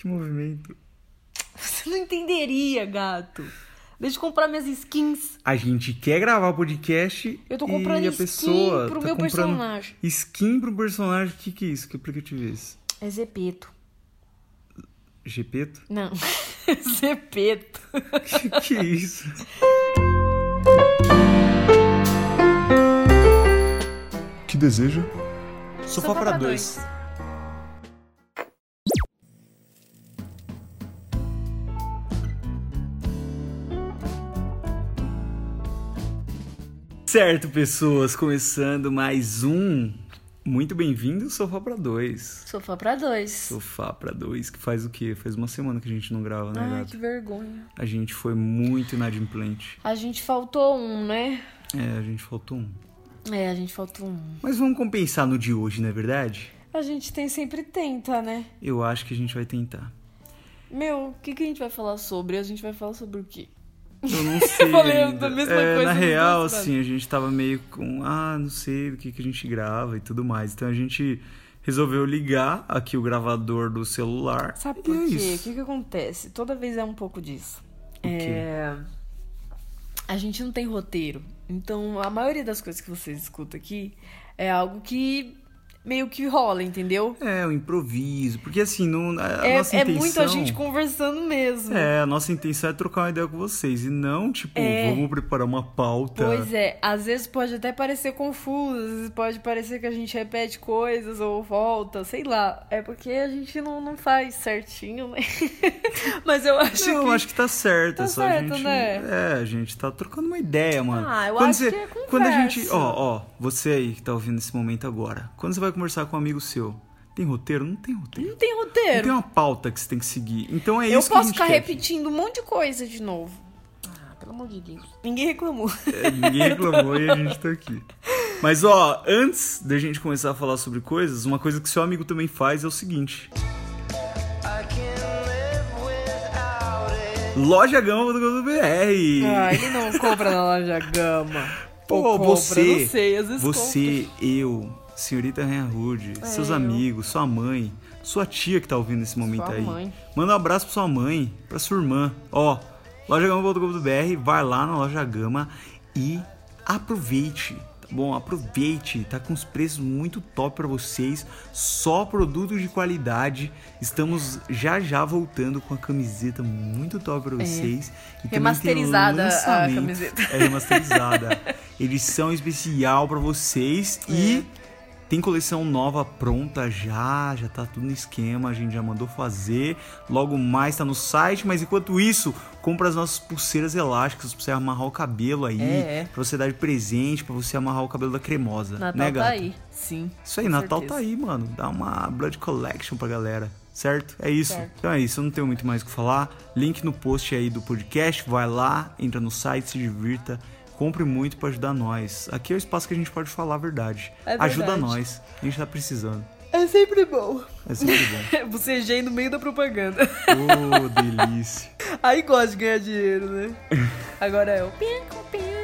Que movimento? Você não entenderia, gato. Deixa eu comprar minhas skins. A gente quer gravar podcast Eu tô comprando e a skin pessoa pro tá meu comprando personagem. Skin pro personagem. O que, que é isso? Que aplicativo é esse? É Zepeto. Gepeto? Não. Zepeto. que, que é isso? Que deseja? Sofá pra dois. Certo, pessoas, começando mais um. Muito bem-vindo, Sofá pra dois. Sofá pra dois. Sofá pra dois, que faz o quê? Faz uma semana que a gente não grava, né, Ai, que vergonha. A gente foi muito inadimplente. A gente faltou um, né? É, a gente faltou um. É, a gente faltou um. Mas vamos compensar no de hoje, não é verdade? A gente tem sempre tenta, né? Eu acho que a gente vai tentar. Meu, o que, que a gente vai falar sobre? A gente vai falar sobre o quê? Eu não sei. falei ainda. a mesma É, coisa Na real, assim, a gente tava meio com. Ah, não sei do que, que a gente grava e tudo mais. Então a gente resolveu ligar aqui o gravador do celular. Sabe por é quê? O que, que acontece? Toda vez é um pouco disso. É... A gente não tem roteiro. Então, a maioria das coisas que vocês escutam aqui é algo que meio que rola, entendeu? É, o improviso. Porque assim, não, a É, nossa é intenção. muito a gente conversando mesmo. É, a nossa intenção é trocar uma ideia com vocês. E não, tipo, É. vamos preparar uma pauta. Pois é, às vezes pode até parecer confuso, às vezes pode parecer que a gente repete coisas ou volta, sei lá. É porque a gente não, não faz certinho, né? Mas eu acho Não, que. eu acho que tá certo. Tá é só a certo, gente. né? É, a gente tá trocando uma ideia, mano. Ah, eu quando acho você, que é Quando a gente. conversa. Ó, ó, você aí que tá ouvindo nesse momento agora. Quando você vai conversar com um amigo seu, tem roteiro? Não tem roteiro. Não tem Não roteiro. tem uma pauta que você tem que seguir. Então é eu isso que a posso ficar quer. repetindo um monte de coisa de novo. Ah, pelo amor de Deus. Ninguém reclamou. É, Ninguém reclamou e a gente tá aqui. Mas ó, antes da gente começar a falar sobre coisas, uma coisa que seu amigo também faz é o seguinte. Lojagama.com.br Ah, ele não compra na loja Gama. Pô, Ou compra, você, não sei, às vezes você, eu, senhorita seus É, eu. amigos, sua mãe, sua tia que tá ouvindo nesse momento Sua aí. mãe. Manda um abraço pra sua mãe, pra sua irmã. Ó, lojagama.com.br, vai lá na loja Gama e aproveite. Tá bom, aproveite, tá com os preços muito top pra vocês, só produtos de qualidade. Estamos já já voltando com a camiseta muito top vocês. E também tem É. Remasterizada a lançamento. camiseta. É remasterizada. Edição especial pra vocês e É. tem coleção nova pronta já, já tá tudo no esquema, a gente já mandou fazer. Logo mais tá no site, mas enquanto isso, compra as nossas pulseiras elásticas pra você amarrar o cabelo aí, É, é. pra você dar de presente, pra você amarrar o cabelo da cremosa, Natal né, tá gata? aí. Sim. Isso aí, Natal certeza. tá aí, mano. Dá uma Blood Collection pra galera. Certo? É isso. Certo. Então é isso, eu não tenho muito mais o que falar. Link no post aí do podcast, vai lá, entra no site, se divirta, compre muito pra ajudar nós. Aqui é o espaço que a gente pode falar a verdade. É Ajuda verdade. nós, a gente tá precisando. É sempre bom. É sempre bom. Bocejei no meio da propaganda. Ô, delícia. Aí gosta de ganhar dinheiro, né? Agora é o. Ó, hoje,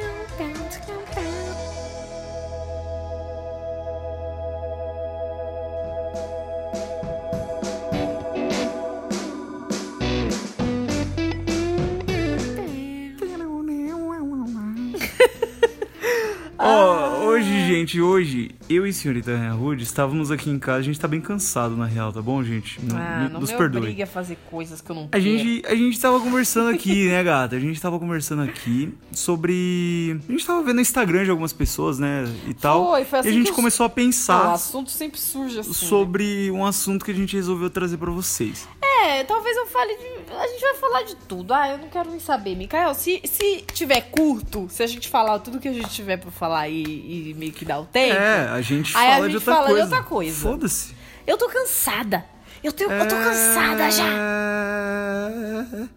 gente, hoje, eu e a senhorita Rude estávamos aqui em casa. A gente tá bem cansado, na real, tá bom, gente? N- Ah, não nos me perdoe. obrigue a fazer coisas que eu não A quero. gente, a gente tava conversando aqui, né, gata? A gente tava conversando aqui sobre. A gente tava vendo o Instagram de algumas pessoas, né? E tal. Foi, foi assim e a gente que os- começou a Ah, o pensar assunto sempre surge assim. né? sobre um assunto que a gente resolveu trazer pra vocês. É, talvez eu fale de. A gente vai falar de tudo. Ah, eu não quero nem saber, Mikael. Se, se tiver curto, se a gente falar tudo que a gente tiver pra falar e, e meio que dar o tempo. É, a gente Aí a fala de gente outra fala de coisa. outra coisa. Foda-se. Eu tô cansada. Eu, tenho, eu tô É. cansada já.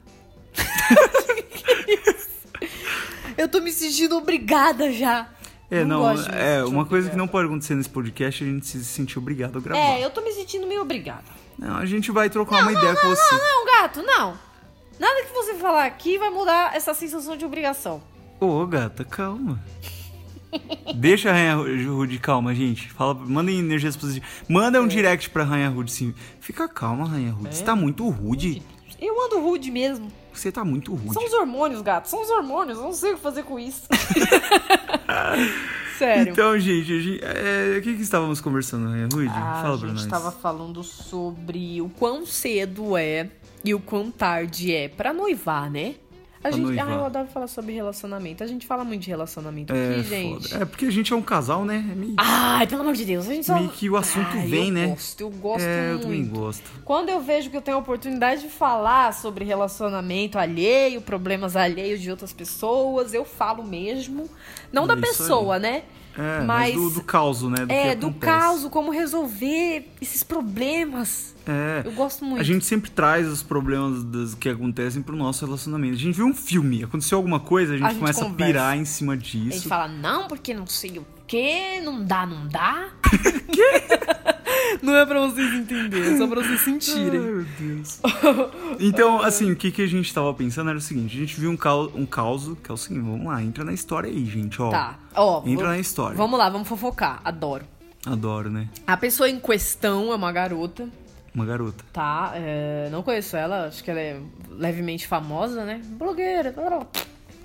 Eu tô me sentindo obrigada já. É, não, me é, uma coisa que não pode acontecer nesse podcast é a gente se sentir obrigado a gravar. É, eu tô me sentindo meio obrigada. Não, a gente vai trocar uma ideia com você. Não, não, gato, não. Nada que você falar aqui vai mudar essa sensação de obrigação. Ô, gata, calma. Deixa a Rainha Rude calma, gente. Fala, mandem energias positivas. Manda um direct pra Rainha Rude, sim. Fica calma, Rainha Rude. Você tá muito rude. Eu ando rude mesmo. Você tá muito rude. São os hormônios, gato. São os hormônios. Eu não sei o que fazer com isso. Sério. Então, gente, a gente- é, o que que estávamos conversando, Rude? Ah, Fala a pra gente nós. tava falando sobre o quão cedo é e o quão tarde é pra noivar, né? A Pra gente, noivar. ah, eu adoro falar sobre relacionamento. A gente fala muito de relacionamento É, aqui, gente. foda. É porque a gente é um casal, né? É meio, Ai, pelo amor de Deus, a gente só... meio que o assunto Ai, vem, eu né? Gosto, eu gosto é, eu muito. também gosto. Quando eu vejo que eu tenho a oportunidade de falar sobre relacionamento alheio, problemas alheios de outras pessoas, eu falo mesmo. Não da aí. pessoa, né? É, mas, Mas- do, do caos, né? Do é, do caso, como resolver esses problemas. É. Eu gosto muito. A gente sempre traz os problemas das, que acontecem pro nosso relacionamento. A gente vê um filme, aconteceu alguma coisa, a gente, A gente começa conversa. a pirar em cima A gente disso. fala, não, porque não sei o quê, não dá, não dá. não é pra vocês entenderem, é só pra vocês Ai, sentirem. meu Deus. Então, assim, o que, que a gente tava pensando era o seguinte: a gente viu um, cau um caos, que é o seguinte, vamos lá, entra na história aí, gente, ó. Tá, ó. Entra vou- na história. Vamos lá, vamos fofocar. Adoro. Adoro, né? A pessoa em questão é uma garota, Uma garota. tá? É, não conheço ela, acho que ela é levemente famosa, né? Blogueira. blá.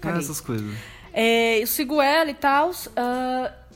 Ah, essas coisas. É, eu sigo ela e tal.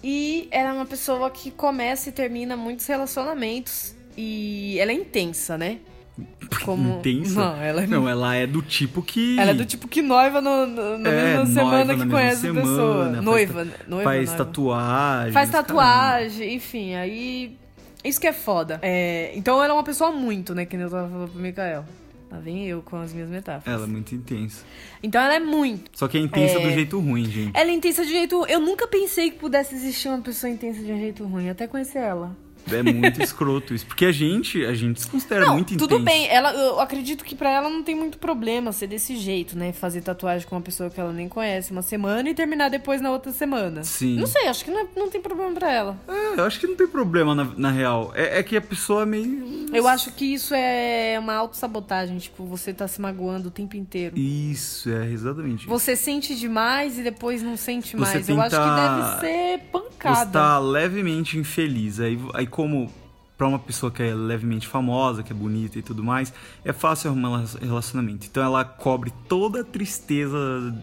E ela é uma pessoa que começa e termina muitos relacionamentos. E ela é intensa, né? Como... Intensa? Não, ela é, Não, ela é do tipo que. ela é do tipo que noiva no, no- na É, mesma semana na que conhece a semana, pessoa. faz Noiva, ta- noiva, faz noiva. tatuagem. Faz tatuagem, enfim, aí. Isso que é foda. É, então ela é uma pessoa muito, né? Que nem eu tava falando pro Mikael. Lá vem eu com as minhas metáforas. Ela é muito intensa. Então ela é muito. Só que é intensa É. do jeito ruim, gente. Ela é intensa de jeito. Eu nunca pensei que pudesse existir uma pessoa intensa de um jeito ruim, até conhecer ela. É muito escroto isso. Porque a gente, a gente se considera não, muito intenso. tudo bem. Ela, eu acredito que pra ela não tem muito problema ser desse jeito, né? Fazer tatuagem com uma pessoa que ela nem conhece uma semana e terminar depois na outra semana. Sim. Não sei, acho que não, é- não tem problema pra ela. É, eu acho que não tem problema na, na real. É, é que a pessoa é meio. Eu acho que isso é uma autossabotagem, tipo, você tá se magoando o tempo inteiro. Isso, é exatamente. isso. Você sente demais e depois não sente Você mais. Eu acho que deve ser pancada. Você tá levemente infeliz. Aí, aí como pra uma pessoa que é levemente famosa, que é bonita e tudo mais, é fácil arrumar um relacionamento. Então ela cobre toda a tristeza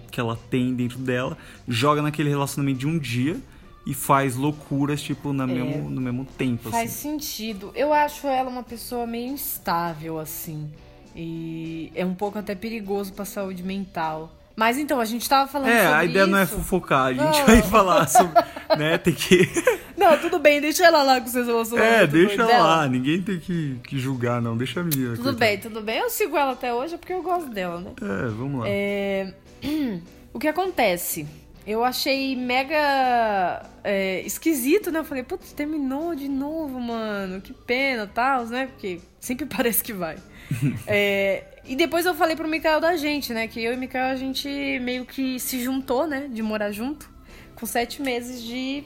que ela tem dentro dela, joga naquele relacionamento de um dia e faz loucuras, tipo, na mesmo, no mesmo tempo. É. Faz assim. sentido. Eu acho ela uma pessoa meio instável, assim. E é um pouco até perigoso pra saúde mental. Mas então, a gente tava falando É, sobre a ideia não é isso. fofocar, a gente Não. vai falar sobre. né, tem que. Não, tudo bem, deixa ela lá com seus relacionamentos. É, deixa ela dela. lá, ninguém tem que, que julgar, não. Deixa a minha. Tudo coitada. bem, tudo bem. Eu sigo ela até hoje porque eu gosto dela, né? É, vamos lá. É, O que acontece? Eu achei mega é, esquisito, né? Eu falei, putz, terminou de novo, mano. Que pena, tal, né? Porque sempre parece que vai. É, e depois eu falei pro Mikael da gente, né? Que eu e o Mikael, a gente meio que se juntou, né? De morar junto. Com sete meses de,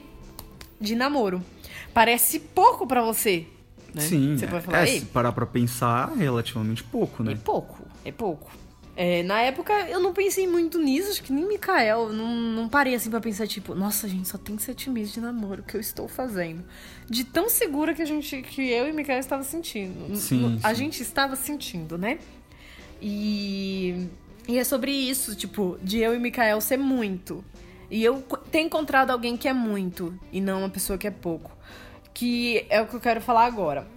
de namoro. Parece pouco pra você, né? Sim, Você é, pode falar, é, "Ei, se parar pra pensar, é relativamente pouco, é né? pouco, é pouco. É, na época eu não pensei muito nisso, acho que nem Mikael. Não, não parei assim pra pensar, tipo, nossa, gente, só tem sete meses de namoro, o que eu estou fazendo? De tão segura que a gente, que eu e Mikael estava sentindo. Sim, A sim. gente estava sentindo, né? E, e é sobre isso, tipo, de eu e Mikael ser muito. E eu ter encontrado alguém que é muito e não uma pessoa que é pouco. Que é o que eu quero falar agora.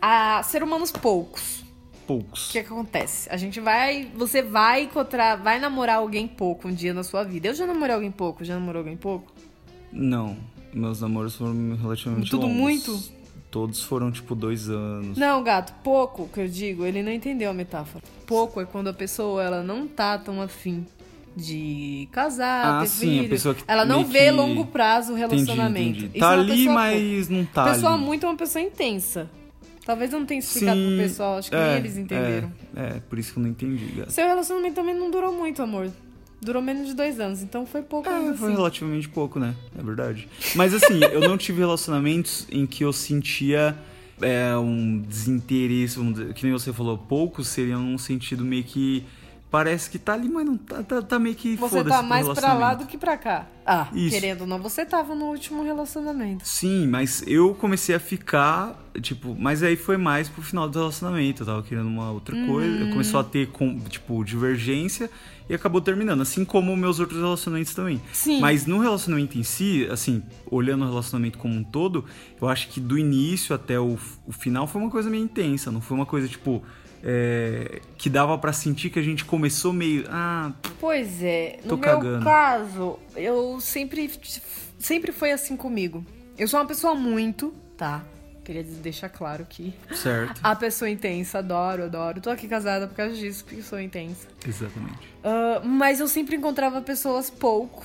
A ser humanos poucos. O Poucos. que, que acontece? A gente vai. Você vai encontrar. Vai namorar alguém pouco um dia na sua vida. Eu já namorei alguém pouco, já namorou alguém pouco? Não, meus namoros foram relativamente Tudo longos. muito? Todos foram, tipo, dois anos. Não, gato, pouco que eu digo, ele não entendeu a metáfora. Pouco é quando a pessoa ela não tá tão afim de casar, Ah, ter sim, filho. pessoa que ela não vê que- longo prazo o Entendi, relacionamento. entendi. Isso Tá é ali, mas não tá pouco. Pessoa ali. muito é uma pessoa intensa. Talvez eu não tenha explicado Sim, pro pessoal, acho que nem eles entenderam. É, é, por isso que eu não entendi, gato. Seu relacionamento também não durou muito, amor. Durou menos de dois anos, então foi pouco É, foi assim. relativamente pouco, né? É verdade. Mas assim, eu não tive relacionamentos em que eu sentia é, um desinteresse, dizer, que nem você falou, poucos seriam num sentido meio que parece que tá ali, mas não tá, tá, tá meio que Você tá mais pra lá do que pra cá. Ah, Isso. querendo ou não, você tava no último relacionamento. Sim, mas eu comecei a ficar, tipo, mas aí foi mais pro final do relacionamento, eu tava querendo uma outra coisa, Hum. começou a ter, com, tipo, divergência e acabou terminando, assim como meus outros relacionamentos também. Sim. Mas no relacionamento em si, assim, olhando o relacionamento como um todo, eu acho que do início até o, o final foi uma coisa meio intensa, não foi uma coisa, tipo, é, que dava pra sentir que a gente começou meio, ah, Pois é, no Tô meu cagando. caso, eu sempre sempre foi assim comigo. Eu sou uma pessoa muito, tá? Queria deixar claro que certo. a pessoa intensa, adoro, adoro. Tô aqui casada por causa disso, porque sou intensa. Exatamente. Ah, mas eu sempre encontrava pessoas pouco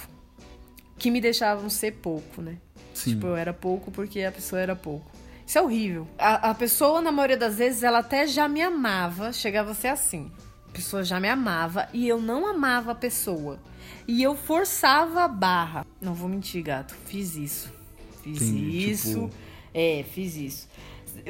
que me deixavam ser pouco, né? Sim. Tipo, eu era pouco porque a pessoa era pouco. Isso é horrível. A, a pessoa, na maioria das vezes, ela até já me amava, chegava a ser assim. A pessoa já me amava e eu não amava a pessoa. E eu forçava a barra. Não vou mentir, gato. Fiz isso. Fiz Entendi, isso. tipo- É, fiz isso.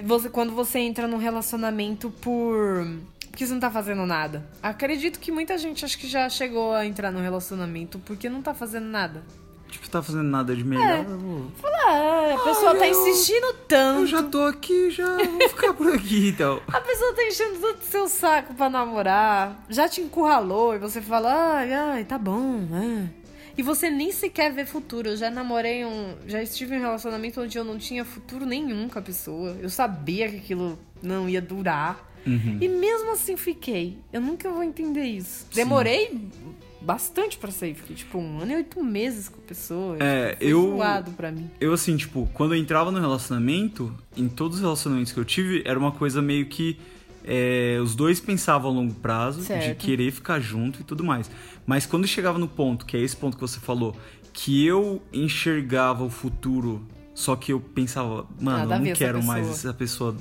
Você, quando você entra num relacionamento por. Porque você não tá fazendo nada. Acredito que muita gente acho que já chegou a entrar num relacionamento porque não tá fazendo nada. Tipo, tá fazendo nada de melhor. vou- Ah, a pessoa tá insistindo tanto. Eu já tô aqui, já vou ficar por aqui então. A pessoa tá enchendo todo o seu saco pra namorar, já te encurralou e você fala, ai, ai, tá bom, é. E você nem sequer vê futuro. Eu já namorei um. Já estive em um relacionamento onde eu não tinha futuro nenhum com a pessoa. Eu sabia que aquilo não ia durar. Uhum. E mesmo assim fiquei. Eu nunca vou entender isso. Demorei bastante pra sair. Fiquei tipo um ano e oito meses com a pessoa. É, Foi eu- zoado pra mim. Eu, assim, tipo, quando eu entrava no relacionamento, em todos os relacionamentos que eu tive, era uma coisa meio que. é, os dois pensavam a longo prazo, de Certo. querer ficar junto e tudo mais. Mas quando chegava no ponto, que é esse ponto que você falou, que eu enxergava o futuro, só que eu pensava, mano, eu não quero mais essa pessoa.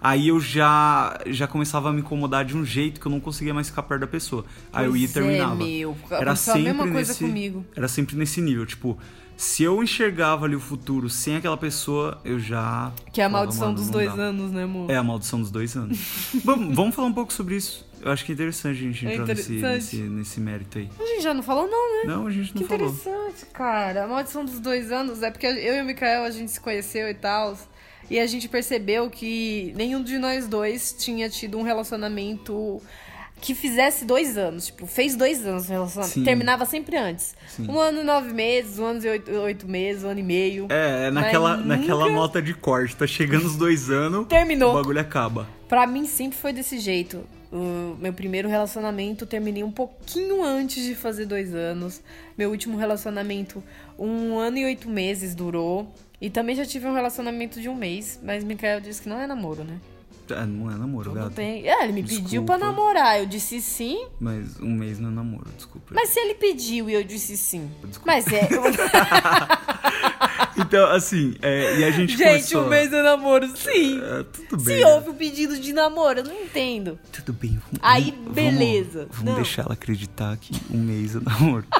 Aí eu já já começava a me incomodar de um jeito que eu não conseguia mais ficar perto da pessoa. Aí eu ia e Pois é, terminava. meu. Era sempre a mesma coisa nesse, comigo. Era sempre nesse nível, tipo, se eu enxergava ali o futuro sem aquela pessoa, eu já Que é a maldição "Mano, dos dois dá." anos, né, amor? É a maldição dos dois anos. vamos, vamos falar um pouco sobre isso. Eu acho que é interessante a gente É entrar nesse, nesse, nesse mérito aí. A gente já não falou, não, né? Não, a gente não Que falou. interessante, cara. A maldição dos dois anos é porque eu e o Mikael a gente se conheceu e tal. E a gente percebeu que nenhum de nós dois tinha tido um relacionamento que fizesse dois anos. Tipo, fez dois anos o relacionamento. Sim. Terminava sempre antes. Sim. Um ano e nove meses, um ano e oito, oito meses, um ano e meio. É, é naquela, Mas naquela nunca- nota de corte. Tá chegando os dois anos, Terminou. o bagulho acaba. Pra mim sempre foi desse jeito. O meu primeiro relacionamento terminei um pouquinho antes de fazer dois anos. Meu último relacionamento, um ano e oito meses durou. E também já tive um relacionamento de um mês, mas Mikael disse que não é namoro, né? Ah, não é namoro, gato. bem. É, ele me pediu pra Desculpa. namorar. Eu disse sim, Mas um mês não é namoro, desculpa. mas se ele pediu e eu disse sim. Desculpa. Mas é. Então, assim, é, e a gente Gente, começou... um mês é namoro, sim. É, tudo bem. Se houve o pedido de namoro, eu não entendo. Tudo bem. vamos- Aí, vamos- beleza. Vamos, Não. deixar ela acreditar que um mês é namoro.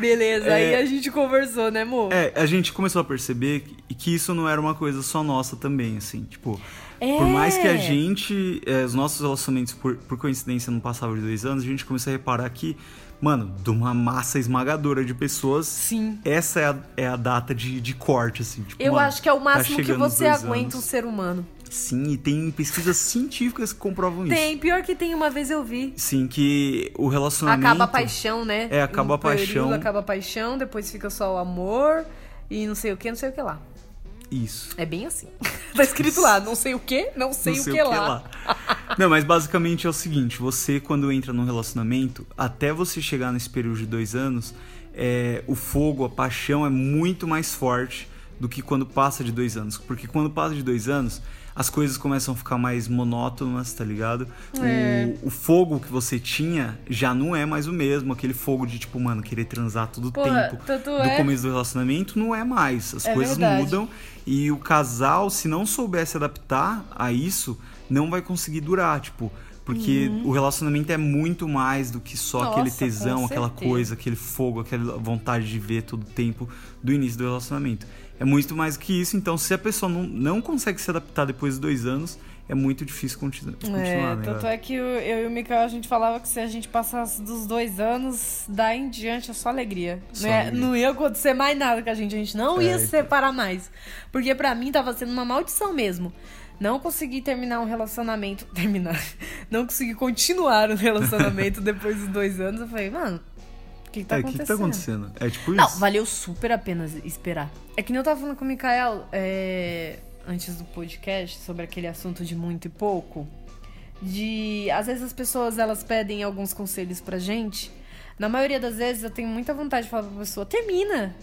Beleza, aí a gente conversou, né, amor? É, a gente começou a perceber que, que isso não era uma coisa só nossa também, assim, tipo... É. Por mais que a gente, é, os nossos relacionamentos, por, por coincidência, não passavam de dois anos, a gente começou a reparar que, mano, de uma massa esmagadora de pessoas, Sim. essa é a, é a data de, de corte, assim. Tipo, Eu mano, acho que é o tá máximo que chegando os você aguenta um anos. ser humano. Sim, e tem pesquisas científicas que comprovam isso. Tem, pior que tem, uma vez eu vi. Sim, que o relacionamento... Acaba a paixão, né? É, acaba Um a paixão. Acaba a paixão, depois fica só o amor e não sei o que, não sei o que lá. Isso. É bem assim. tá escrito lá, não sei o que, não sei, não o, que, lá. Não, mas basicamente é o seguinte: você, quando entra num relacionamento, até você chegar nesse período de dois anos, é, o fogo, a paixão é muito mais forte do que quando passa de dois anos. Porque quando passa de dois anos, as coisas começam a ficar mais monótonas, tá ligado? É. O, o fogo que você tinha já não é mais o mesmo. Aquele fogo de, tipo, mano, querer transar todo o Porra, tempo do é- começo do relacionamento não é mais. As É coisas verdade. mudam e o casal, se não souber se adaptar a isso, não vai conseguir durar, tipo, porque o relacionamento é muito mais do que só Uhum. Nossa, aquele tesão, aquela coisa, aquele fogo, aquela vontade de ver todo o tempo do início do relacionamento. É muito mais que isso, então se a pessoa não, não consegue se adaptar depois de dois anos, é muito difícil continu continuar, É, né? tanto é que eu, eu e o Mikael, a gente falava que se a gente passasse dos dois anos, daí em diante é só alegria. Só né? alegria. Não ia acontecer mais nada com a gente, a gente não É, ia então. se separar mais. Porque pra mim tava sendo uma maldição mesmo. Não consegui terminar um relacionamento. Terminar. Não consegui continuar o relacionamento depois dos dois anos. Eu falei, mano, o que, que tá é, o que, acontecendo? que tá acontecendo? É tipo Não, isso. valeu super a pena esperar. É que nem eu tava falando com o Mikael é, antes do podcast sobre aquele assunto de muito e pouco. De. Às vezes as pessoas elas pedem alguns conselhos pra gente. Na maioria das vezes eu tenho muita vontade de falar pra pessoa: termina!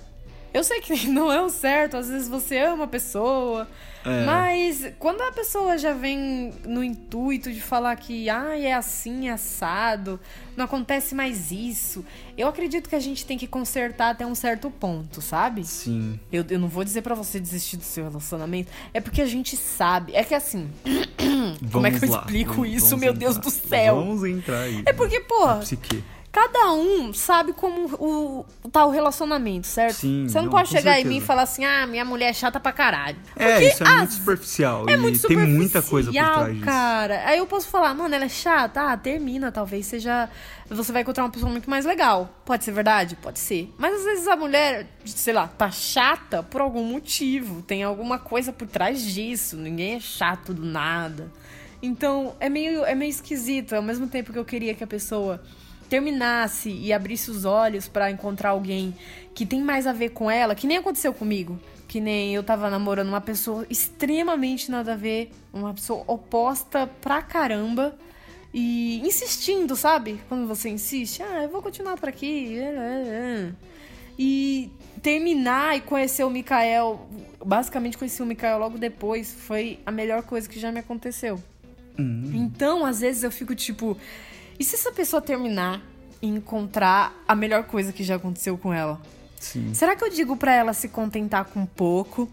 Eu sei que não é o certo, às vezes você ama a pessoa, É. mas quando a pessoa já vem no intuito de falar que ah, é assim, é assado, não acontece mais isso, eu acredito que a gente tem que consertar até um certo ponto, sabe? Sim. Eu, eu não vou dizer pra você desistir do seu relacionamento, é porque a gente sabe. É que assim, Como é que eu lá. explico Vamos- isso, vamos meu Deus entrar. do céu? Vamos entrar aí. é porque, pô. Cada um sabe como o, tá o relacionamento, certo? Sim, Você não, não, pode chegar em certeza. mim e falar assim, ah, minha mulher é chata pra caralho. É, Porque isso é muito superficial. É muito tem muita coisa por superficial, trás disso. cara. Aí eu posso falar, mano, ela é chata. Ah, termina, talvez seja. Você vai encontrar uma pessoa muito mais legal. Pode ser verdade? Pode ser. Mas às vezes a mulher, sei lá, tá chata por algum motivo. Tem alguma coisa por trás disso. Ninguém é chato do nada. Então, é meio, é meio esquisito. Ao mesmo tempo que eu queria que a pessoa terminasse e abrisse os olhos pra encontrar alguém que tem mais a ver com ela, que nem aconteceu comigo. Que nem eu tava namorando uma pessoa extremamente nada a ver, uma pessoa oposta pra caramba. E insistindo, sabe? Quando você insiste, ah, eu vou continuar por aqui. E terminar e conhecer o Mikael, basicamente conheci o Mikael logo depois, foi a melhor coisa que já me aconteceu. Hum. Então, às vezes eu fico tipo, e se essa pessoa terminar e encontrar a melhor coisa que já aconteceu com ela? Sim. Será que eu digo pra ela se contentar com pouco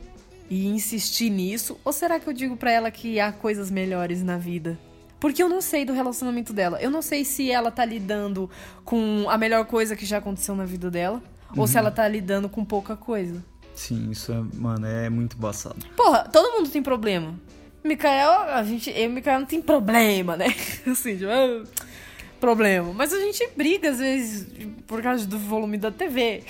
e insistir nisso? Ou será que eu digo pra ela que há coisas melhores na vida? Porque eu não sei do relacionamento dela. Eu não sei se ela tá lidando com a melhor coisa que já aconteceu na vida dela. Ou se ela tá lidando com pouca coisa. Sim, isso é, mano, é muito embaçado. Porra, todo mundo tem problema. Mikael, a gente, eu e o Mikael não tem problema, né? Assim, tipo, ah, problema. Mas a gente briga, às vezes, por causa do volume da TV.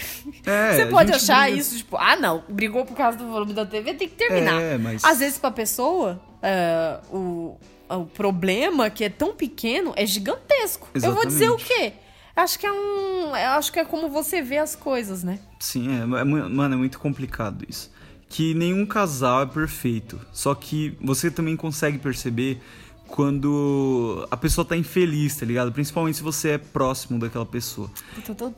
É, Você pode achar briga- isso, tipo, ah, não, brigou por causa do volume da TV, tem que terminar. É, mas- Às vezes, pra pessoa, é, o, o problema, que é tão pequeno, é gigantesco. Eu vou dizer o Exatamente. quê? Acho que é um. Acho que é como você vê as coisas, né? Sim, é, é mano, é muito complicado isso. Que nenhum casal é perfeito. Só que você também consegue perceber quando a pessoa tá infeliz, tá ligado? Principalmente se você é próximo daquela pessoa.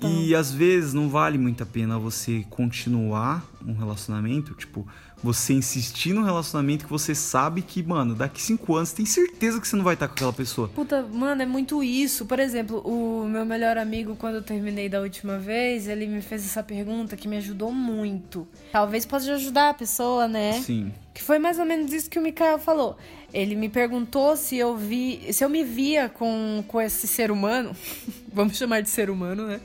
E às vezes não vale muito a pena você continuar um relacionamento, tipo, você insistir num relacionamento que você sabe que, mano, daqui cinco anos tem certeza que você não vai estar com aquela pessoa. Puta, mano, é muito isso. Por exemplo, o meu melhor amigo, quando eu terminei da última vez, ele me fez essa pergunta que me ajudou muito. Talvez possa ajudar a pessoa, né? Sim. Que foi mais ou menos isso que o Mikael falou. Ele me perguntou se eu vi, se eu me via com, com esse ser humano, vamos chamar de ser humano, né?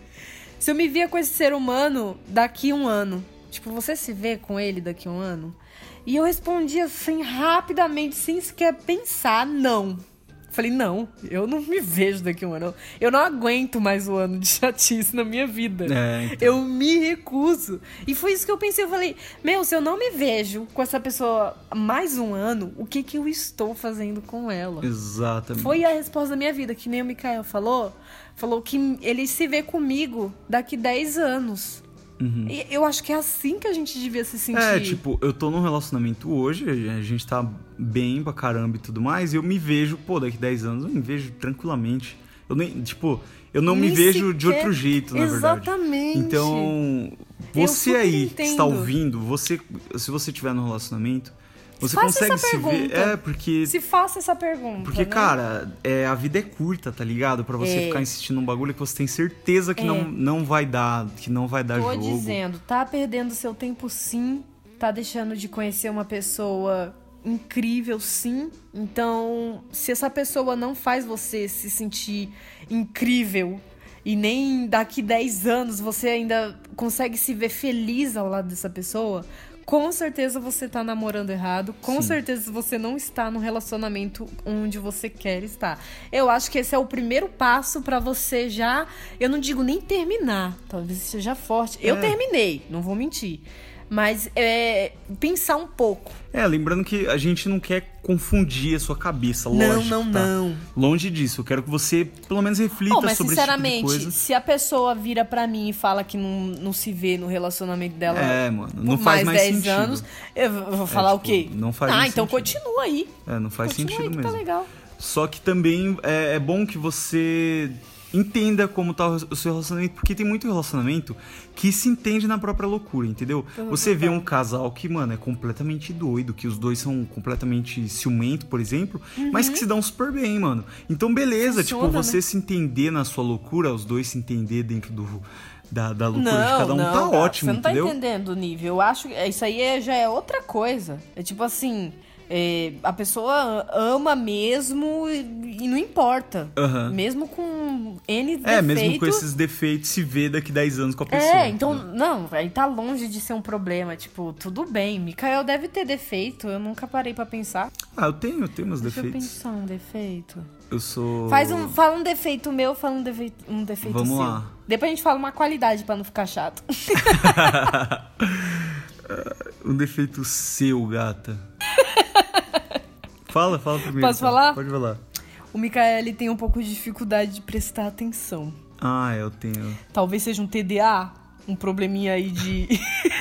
Se eu me via com esse ser humano daqui um ano. Tipo, você se vê com ele daqui um ano? E eu respondi assim, rapidamente, sem sequer pensar, não. Falei, não, eu não me vejo daqui um ano. Eu não aguento mais o ano de chatice na minha vida. É, então. Eu me recuso. E foi isso que eu pensei. Eu falei, meu, se eu não me vejo com essa pessoa mais um ano, o que que eu estou fazendo com ela? Exatamente. Foi a resposta da minha vida, que nem o Mikael falou. Falou que ele se vê comigo daqui 10 anos. E eu acho que é assim que a gente devia se sentir. É, tipo, eu tô num relacionamento hoje, a gente tá bem pra caramba e tudo mais, e eu me vejo, pô, daqui 10 anos eu me vejo tranquilamente. Eu nem, tipo, eu não me Nem vejo de outro jeito, na verdade. Exatamente. Então, você aí que está entendo. ouvindo, você, se você tiver num relacionamento, você Faça consegue essa se ver. pergunta. É, porque. Se faça essa pergunta. Porque, né? cara, é, a vida é curta, tá ligado? Pra você É. ficar insistindo num bagulho que você tem certeza que É. não, não vai dar, que não vai dar Tô jogo. dizendo, tá perdendo seu tempo sim, tá deixando de conhecer uma pessoa incrível sim. Então, se essa pessoa não faz você se sentir incrível e nem daqui 10 anos você ainda consegue se ver feliz ao lado dessa pessoa, com certeza você tá namorando errado. Com certeza você não está no relacionamento onde você quer estar. Eu acho que esse é o primeiro passo pra você já. Eu não digo nem terminar, talvez seja forte. Eu É. terminei, não vou mentir. Mas é, pensar um pouco. É, lembrando que a gente não quer confundir a sua cabeça, Não, lógico, não, tá? não. Longe disso, eu quero que você pelo menos reflita Bom, mas sobre esse tipo de sinceramente, coisa. se a pessoa vira pra mim e fala que não, não se vê no relacionamento dela É, mano, por não faz mais 10 sentido. anos, eu vou falar o tipo, quê? não faz Ah, então sentido. continua aí. É, não faz continua sentido aí que mesmo. tá legal. Só que também é, é bom que você entenda como tá o seu relacionamento, porque tem muito relacionamento que se entende na própria loucura, entendeu? Você vê um casal que, mano, é completamente doido, que os dois são completamente ciumento, por exemplo, mas que se dão super bem, mano. Então, beleza, Funciona, tipo, você né? se entender na sua loucura, os dois se entender dentro do, da, da loucura Não, de cada um, não, tá ótimo, Você não tá entendeu? entendendo o nível. Eu acho que isso aí é- já é outra coisa. É tipo assim, é, a pessoa ama mesmo e, e não importa. Aham. Mesmo com N defeitos. É, mesmo com esses defeitos, se vê daqui 10 anos com a pessoa. É, então, entendeu? não, aí tá longe de ser um problema. Tipo, tudo bem. Mikael deve ter defeito, eu nunca parei pra pensar. Ah, eu tenho, eu tenho meus Deixa eu defeitos. pensar um defeito. Eu sou. Faz um, fala um defeito meu, fala um defeito, um defeito Vamos seu. lá. Depois a gente fala uma qualidade pra não ficar chato. Um defeito seu, gata. Fala, fala primeiro. Posso então. falar? Pode falar. O Mikael ele tem um pouco de dificuldade de prestar atenção. Ah, eu tenho. Talvez seja um TDA, um probleminha aí de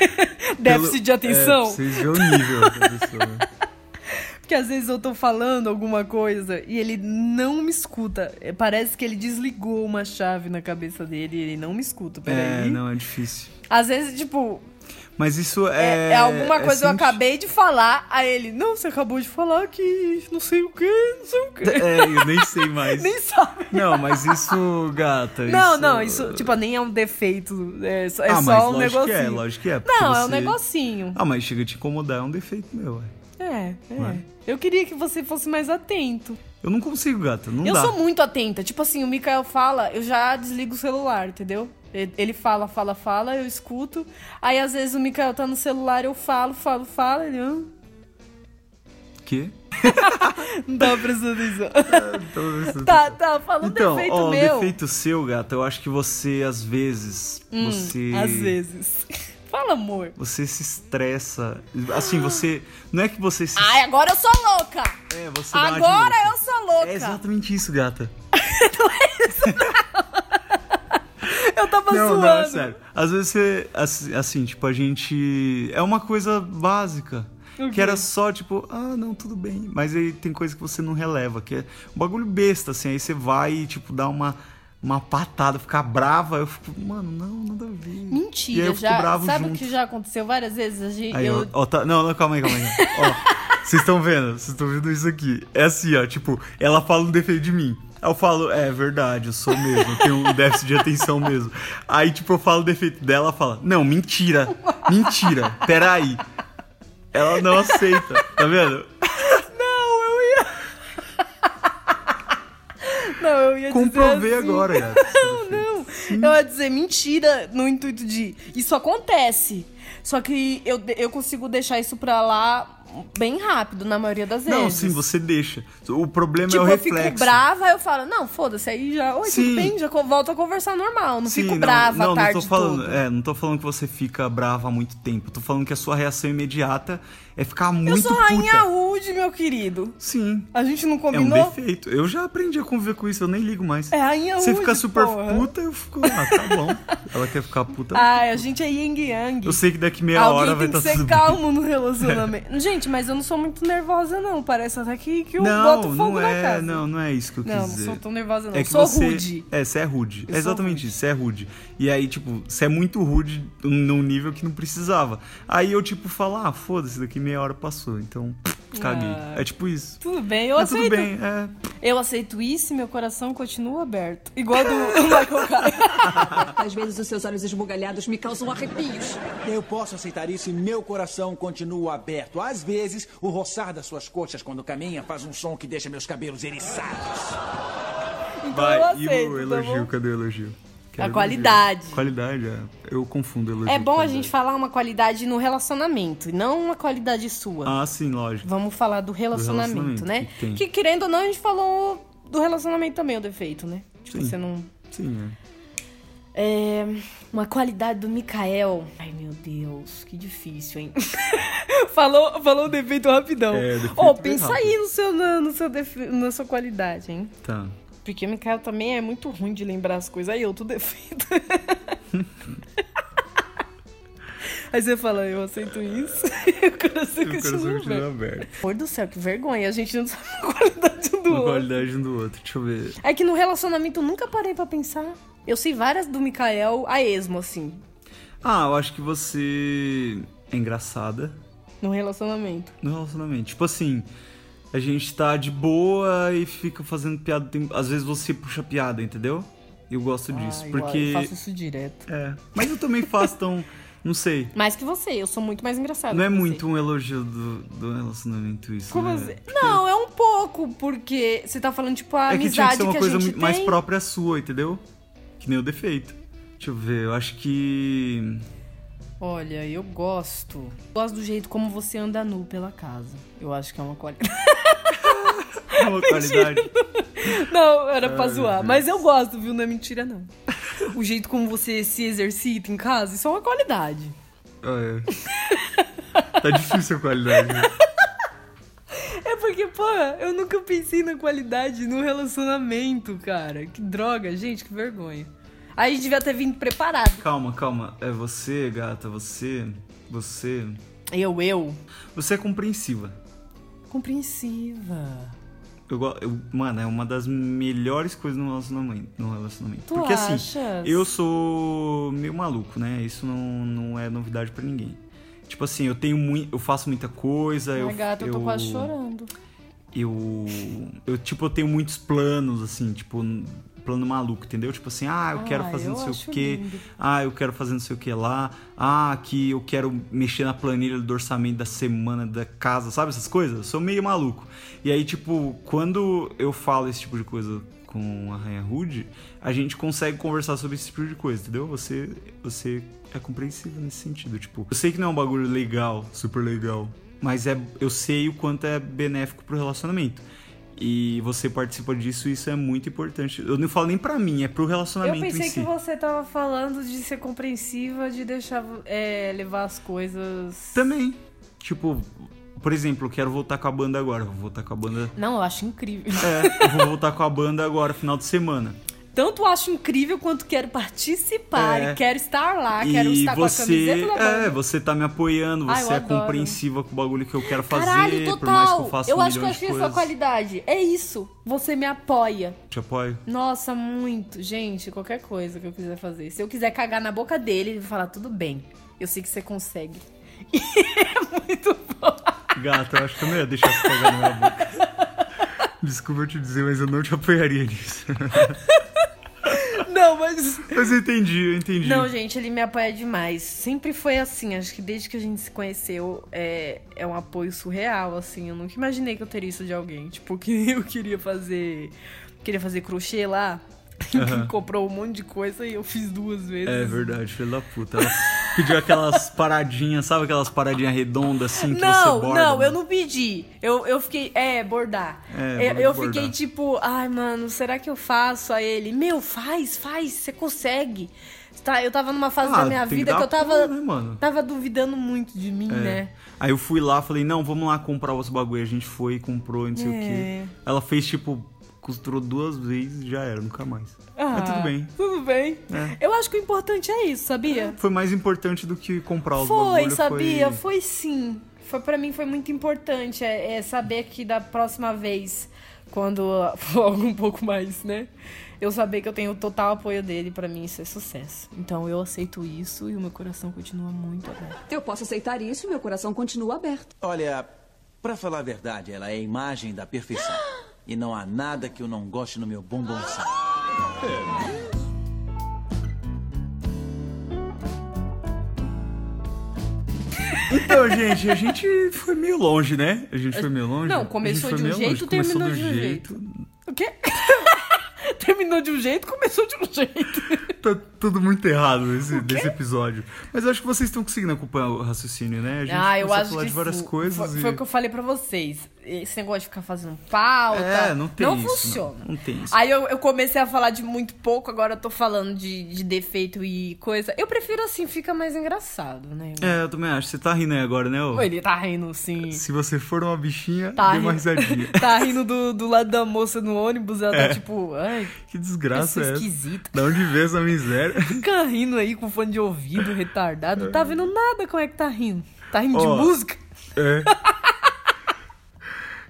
déficit de atenção. É, vocês verem o nível da pessoa. Porque às vezes eu tô falando alguma coisa e ele não me escuta. É, Parece que ele desligou uma chave na cabeça dele e ele não me escuta. É, Peraí. não, é difícil. Às vezes, tipo, Mas isso é, é. é alguma é coisa que eu acabei de falar. Aí ele, não, você acabou de falar que não sei o que, não sei o que. É, eu nem sei mais. Nem sabe. Não, mas isso, gata. Não, não, isso, tipo, nem é um defeito. É, só- é ah, só mas um lógico negocinho. que é, lógico que é. porque Não, é um você- negocinho. Ah, mas chega a te incomodar, é um defeito meu, ué. É, é. Ué. Eu queria que você fosse mais atento. Eu não consigo, gata, não eu dá. sou muito atenta. Tipo assim, o Mikael fala, eu já desligo o celular, entendeu? Ele fala, fala, fala, eu escuto. Aí às vezes o Mikael tá no celular, eu falo, falo, falo, ele? Quê? não tava prestando atenção. Então, tá, tá, fala um Então, defeito ó, o meu. defeito seu, gata, eu acho que você, às vezes, você... Hum, Às vezes. fala, amor. Você se estressa. Assim, você... Não é que você se... Ai, agora eu sou louca! É, você Agora eu sou louca! É exatamente isso, gata. Eu tava Não, zoando. não, é sério. Às vezes você... Assim, tipo, a gente... É uma coisa básica. O Que era só, tipo, ah, não, tudo bem. Mas aí tem coisa que você não releva, que é um bagulho besta, assim. Aí você vai e, tipo, dá uma, uma patada, ficar brava. Eu fico, mano, não, nada a ver. E Mentira, eu já. bravo sabe junto. o que já aconteceu várias vezes? A gente, Aí, eu, ó, ó, tá, não, não, calma aí, calma aí. ó, vocês estão vendo? Vocês estão vendo isso aqui? É assim, ó, tipo, ela fala um defeito de mim. Eu falo, é verdade, eu sou mesmo, eu tenho um déficit de atenção mesmo. Aí, tipo, eu falo o defeito dela, ela fala, não, mentira, mentira, peraí. Ela não aceita, tá vendo? Não, eu ia. não, eu ia Comprovei dizer assim. agora, gata. Não, não. Eu ia dizer mentira no intuito de. Isso acontece. Só que eu, eu consigo deixar isso pra lá bem rápido, na maioria das vezes. Não, sim, você deixa. O problema Tipo, é o eu reflexo. fico brava, eu falo, não, foda-se, aí já. Oi, Sim. tudo bem? Já volto a conversar normal. Não Sim, fico não, brava não, tarde não tô falando, toda. É, não tô falando que você fica brava há muito tempo. Eu tô falando que a sua reação imediata é ficar eu muito sou rainha puta. rude, meu querido. Sim. A gente não É um combinou? defeito. Eu já aprendi a conviver com isso, eu nem ligo mais. É rainha Você fica super porra. puta, eu fico, ah, tá bom. Ela quer ficar puta. Ai, a gente é yin yang. eu sei que daqui meia Alguém hora vai tem que estar ser tudo bem. calmo no relacionamento. Gente, mas eu não sou muito nervosa, não. Parece até que, que eu Não, boto fogo não na é, casa. não, não é isso que eu Não, quis não dizer. sou tão nervosa, não. É que sou você, rude. É, você é rude. Eu é exatamente rude. isso, você é rude. E aí, tipo, você é muito rude num nível que não precisava. Aí eu, tipo, falo, ah, foda-se, daqui meia hora passou. Então, caguei. Ah. É tipo isso. Tudo bem, eu Mas aceito. tudo bem, é. Eu aceito isso e meu coração continua aberto. Igual do Michael Caio. Às vezes os seus olhos esbugalhados me causam arrepios. Eu posso aceitar isso e meu coração continua aberto. Às vezes, o roçar das suas coxas quando caminha faz um som que deixa meus cabelos eriçados. Então Vai, eu e aceito, o tá elogio, bom? cadê o elogio? Quero elogio. qualidade. Qualidade, é. Eu confundo elogio É bom a qualidade. gente falar uma qualidade no relacionamento, e não uma qualidade sua. Ah, sim, lógico. Vamos falar do relacionamento, relacionamento, né? que. Que querendo ou não, a gente falou do relacionamento também, o defeito, né? Tipo, Sim. você não. Sim, é. É, uma qualidade do Mikael. Ai, meu Deus, que difícil, hein? falou, falou o defeito rapidão. É, defeito bem pensa rápido. aí no seu, no, no seu defe- na sua qualidade, hein? Tá. Porque o Mikael também é muito ruim de lembrar as coisas. Aí, outro defeito. Aí você fala, eu aceito isso. E o coração continua aberto. aberto. Por do céu, que vergonha. A gente não sabe a qualidade um do Uma outro. qualidade um do outro. Deixa eu ver. É que no relacionamento eu nunca parei pra pensar. Eu sei várias do Mikael a esmo, assim, Ah, eu acho que você é engraçada no relacionamento. no relacionamento. Tipo assim, a gente tá de boa e fica fazendo piada. tem- Às vezes você puxa piada, entendeu? Eu gosto disso. Ah, eu- porque. Eu faço isso direto. É. Mas eu também faço tão. Não sei. Mais que você, eu sou muito mais engraçada. Não é que você. muito um elogio do, do relacionamento isso. Como né? assim? Não, é um pouco, porque você tá falando, tipo, a É que tinha amizade que ser uma a coisa gente mais tem. própria sua, entendeu? Que nem o defeito. Deixa eu ver, eu acho que. Olha, eu gosto. Gosto do jeito como você anda nu pela casa. Eu acho que é uma qualidade. Uma qualidade. Não, era pra Ai, zoar. meu Mas eu gosto, viu? Não é mentira, não. O jeito como você se exercita em casa, isso é uma qualidade. Ah, é. Tá difícil a qualidade. né? É porque, pô, eu nunca pensei na qualidade no relacionamento, cara. Que droga, gente, que vergonha. Aí a gente devia ter vindo preparado. Calma, calma. É você, gata, você. Você. Eu, eu. Você é compreensiva. Compreensiva. Eu, eu- mano, é uma das melhores coisas no relacionamento. No relacionamento. Tu Porque assim, achas? eu sou meio maluco, né? Isso não, não é novidade pra ninguém. Tipo assim, eu tenho muito. Eu faço muita coisa. eu, Ai, gata, eu tô eu- quase chorando. eu, eu tipo eu tenho muitos planos assim tipo plano maluco entendeu? Tipo assim ah eu quero Ah, fazer eu não sei o que lindo. ah eu quero fazer não sei o que lá. Ah que eu quero mexer na planilha do orçamento da semana da casa. Sabe essas coisas? Eu sou meio maluco. E aí tipo quando eu falo esse tipo de coisa com a Rainha Rude a gente consegue conversar sobre esse tipo de coisa entendeu? Você você é compreensível nesse sentido. Tipo eu sei que não é um bagulho legal super legal mas é, eu sei o quanto é benéfico pro relacionamento. E você participa disso, isso é muito importante. Eu não falo nem pra mim, é pro Eu relacionamento pensei em si. que você tava falando de ser compreensiva, de deixar é, levar as coisas. Também. Tipo, por exemplo, eu quero voltar com a banda agora. Vou voltar com a banda. Não, eu acho incrível. É, eu vou voltar com a banda agora, final de semana. Tanto acho incrível quanto quero participar É. e quero estar lá, quero e estar com a você, camiseta da banda. é, você tá me apoiando, Ai, eu você é adoro. compreensiva com o bagulho que eu quero fazer, Caralho, por mais que total! eu faça um acho que eu achei a sua qualidade. É isso. Você me apoia. Te apoio. Nossa, muito. Gente, qualquer coisa que eu quiser fazer. Se eu quiser cagar na boca dele, ele vai falar, tudo bem. Eu sei que você consegue. é muito bom. Gata, eu acho que eu não ia deixar você pegar na minha boca. Desculpa eu te dizer, mas eu não te apoiaria nisso. Não, mas. Mas eu entendi, eu entendi. Não, gente, ele me apoia demais. Sempre foi assim. Acho que desde que a gente se conheceu é, é um apoio surreal, assim. Eu nunca imaginei que eu teria isso de alguém. Tipo, que eu queria fazer. Queria fazer crochê lá. Aham. Comprou um monte de coisa e eu fiz duas vezes. É verdade, filho da puta. Ela pediu aquelas paradinhas, sabe aquelas paradinhas redondas assim que Não, você borda? não, né? eu não pedi. Eu, eu fiquei. É, bordar. É, eu vou eu bordar. fiquei tipo, ai, mano, será que eu faço a ele? Meu, faz, faz, você consegue. Tá, eu tava numa fase Ah, da minha que vida dar que eu tava. apoio, né? Tava duvidando muito de mim, É. né? Aí eu fui lá, falei, não, vamos lá comprar os bagulho. A gente foi, comprou, não sei o É. quê. Ela fez, tipo, costurou duas vezes e já era, nunca mais. Mas tudo bem. Tudo bem. É. Eu acho que o importante é isso, sabia? Foi mais importante do que comprar os Foi, bagulho. sabia? Foi... Foi sim. Foi para mim foi muito importante é, é saber que da próxima vez, quando for algo um pouco mais, né? Eu saber que eu tenho o total apoio dele, pra mim isso é sucesso. Então eu aceito isso e o meu coração continua muito aberto. Eu posso aceitar isso e meu coração continua aberto. Olha, pra falar a verdade, ela é a imagem da perfeição. E não há nada que eu não goste no meu bombonzinho. Então, gente, a gente foi meio longe, né? A gente foi meio longe. Não, A começou de um jeito, longe. Começou terminou do de um jeito. O quê? Terminou de um jeito, começou de um jeito. tá tudo muito errado nesse, nesse episódio. Mas eu acho que vocês estão conseguindo acompanhar o raciocínio, né? A gente Ah, eu começou a acho falar que de várias coisas. Foi, e- foi o que eu falei pra vocês. Esse negócio de ficar fazendo pauta. É, não tem isso, funciona. não. Não tem isso. Aí eu, eu comecei a falar de muito pouco, agora eu tô falando de, de defeito e coisa. Eu prefiro assim, fica mais engraçado, né? É, eu também acho. Você tá rindo aí agora, né? ô? Ele tá rindo, sim. Se você for uma bichinha, Tá dê uma risadinha. tá rindo do, do lado da moça no ônibus, ela É. tá tipo, ai, Que desgraça é esquisita. Da onde vê essa miséria? fica rindo aí com fone de ouvido, retardado. Não tá vendo nada como é que tá rindo. Tá rindo de Ó. música? É.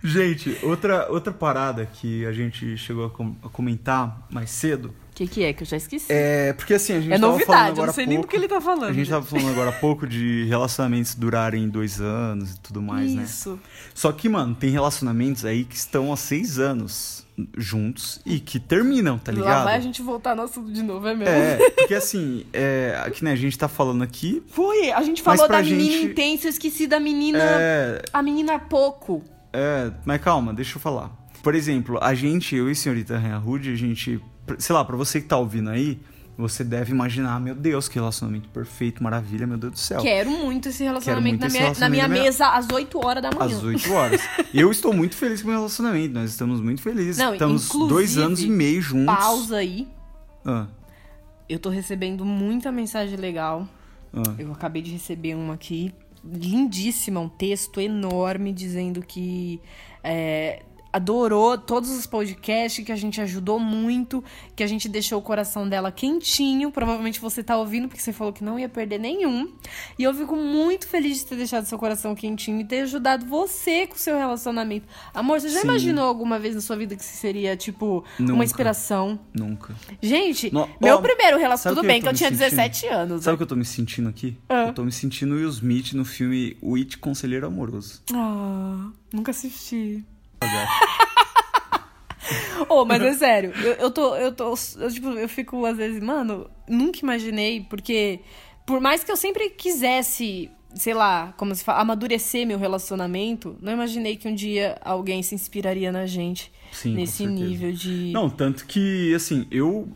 Gente, outra, outra parada que a gente chegou a, com- a comentar mais cedo O que, que é que eu já esqueci? é porque assim, a gente É novidade, falando eu agora não sei há nem do pouco, que ele tá falando. A gente tava falando agora há pouco de relacionamentos durarem dois anos e tudo mais, né? Isso. Só que, mano, tem relacionamentos aí que estão há seis anos juntos e que terminam, tá ligado? Lá vai a gente voltar no assunto de novo, é mesmo? É, porque assim, é, que né, a gente tá falando aqui. Foi, a gente falou da menina gente- intensa, eu esqueci da menina. É, A menina pouco. É, mas calma, deixa eu falar. Por exemplo, a gente, eu e a senhorita Rude, a gente, sei lá, pra você que tá ouvindo aí, você deve imaginar, meu Deus, que relacionamento perfeito, maravilha, meu Deus do céu. Quero muito esse relacionamento, muito na, esse minha, na minha relacionamento mesa às 8 horas da manhã. Às 8 horas. eu estou muito feliz com o meu relacionamento, nós estamos muito felizes. Não, estamos dois anos e meio juntos. Pausa aí. Ah, Eu tô recebendo muita mensagem legal. ah. Eu acabei de receber uma aqui, lindíssima, um texto enorme dizendo que é, adorou todos os podcasts, que a gente ajudou muito, que a gente deixou o coração dela quentinho. Provavelmente você tá ouvindo, porque você falou que não ia perder nenhum. E eu fico muito feliz de ter deixado seu coração quentinho e ter ajudado você com o seu relacionamento. Amor, você já Sim. imaginou alguma vez na sua vida que seria, tipo, Nunca. uma inspiração? Nunca. Gente, No- meu Ó, primeiro relacionamento. Tudo que bem eu que eu tinha sentindo? 17 anos. Sabe né? o que eu tô me sentindo aqui? Ah. Eu tô me sentindo Will Smith no filme O It Conselheiro Amoroso. Ah, nunca assisti. Ô, mas é sério, eu, eu tô, eu tô, eu, tipo, eu fico às vezes, mano, nunca imaginei, porque por mais que eu sempre quisesse, sei lá, como se fala, amadurecer meu relacionamento, não imaginei que um dia alguém se inspiraria na gente Sim, nesse nível de. Não, tanto que, assim, eu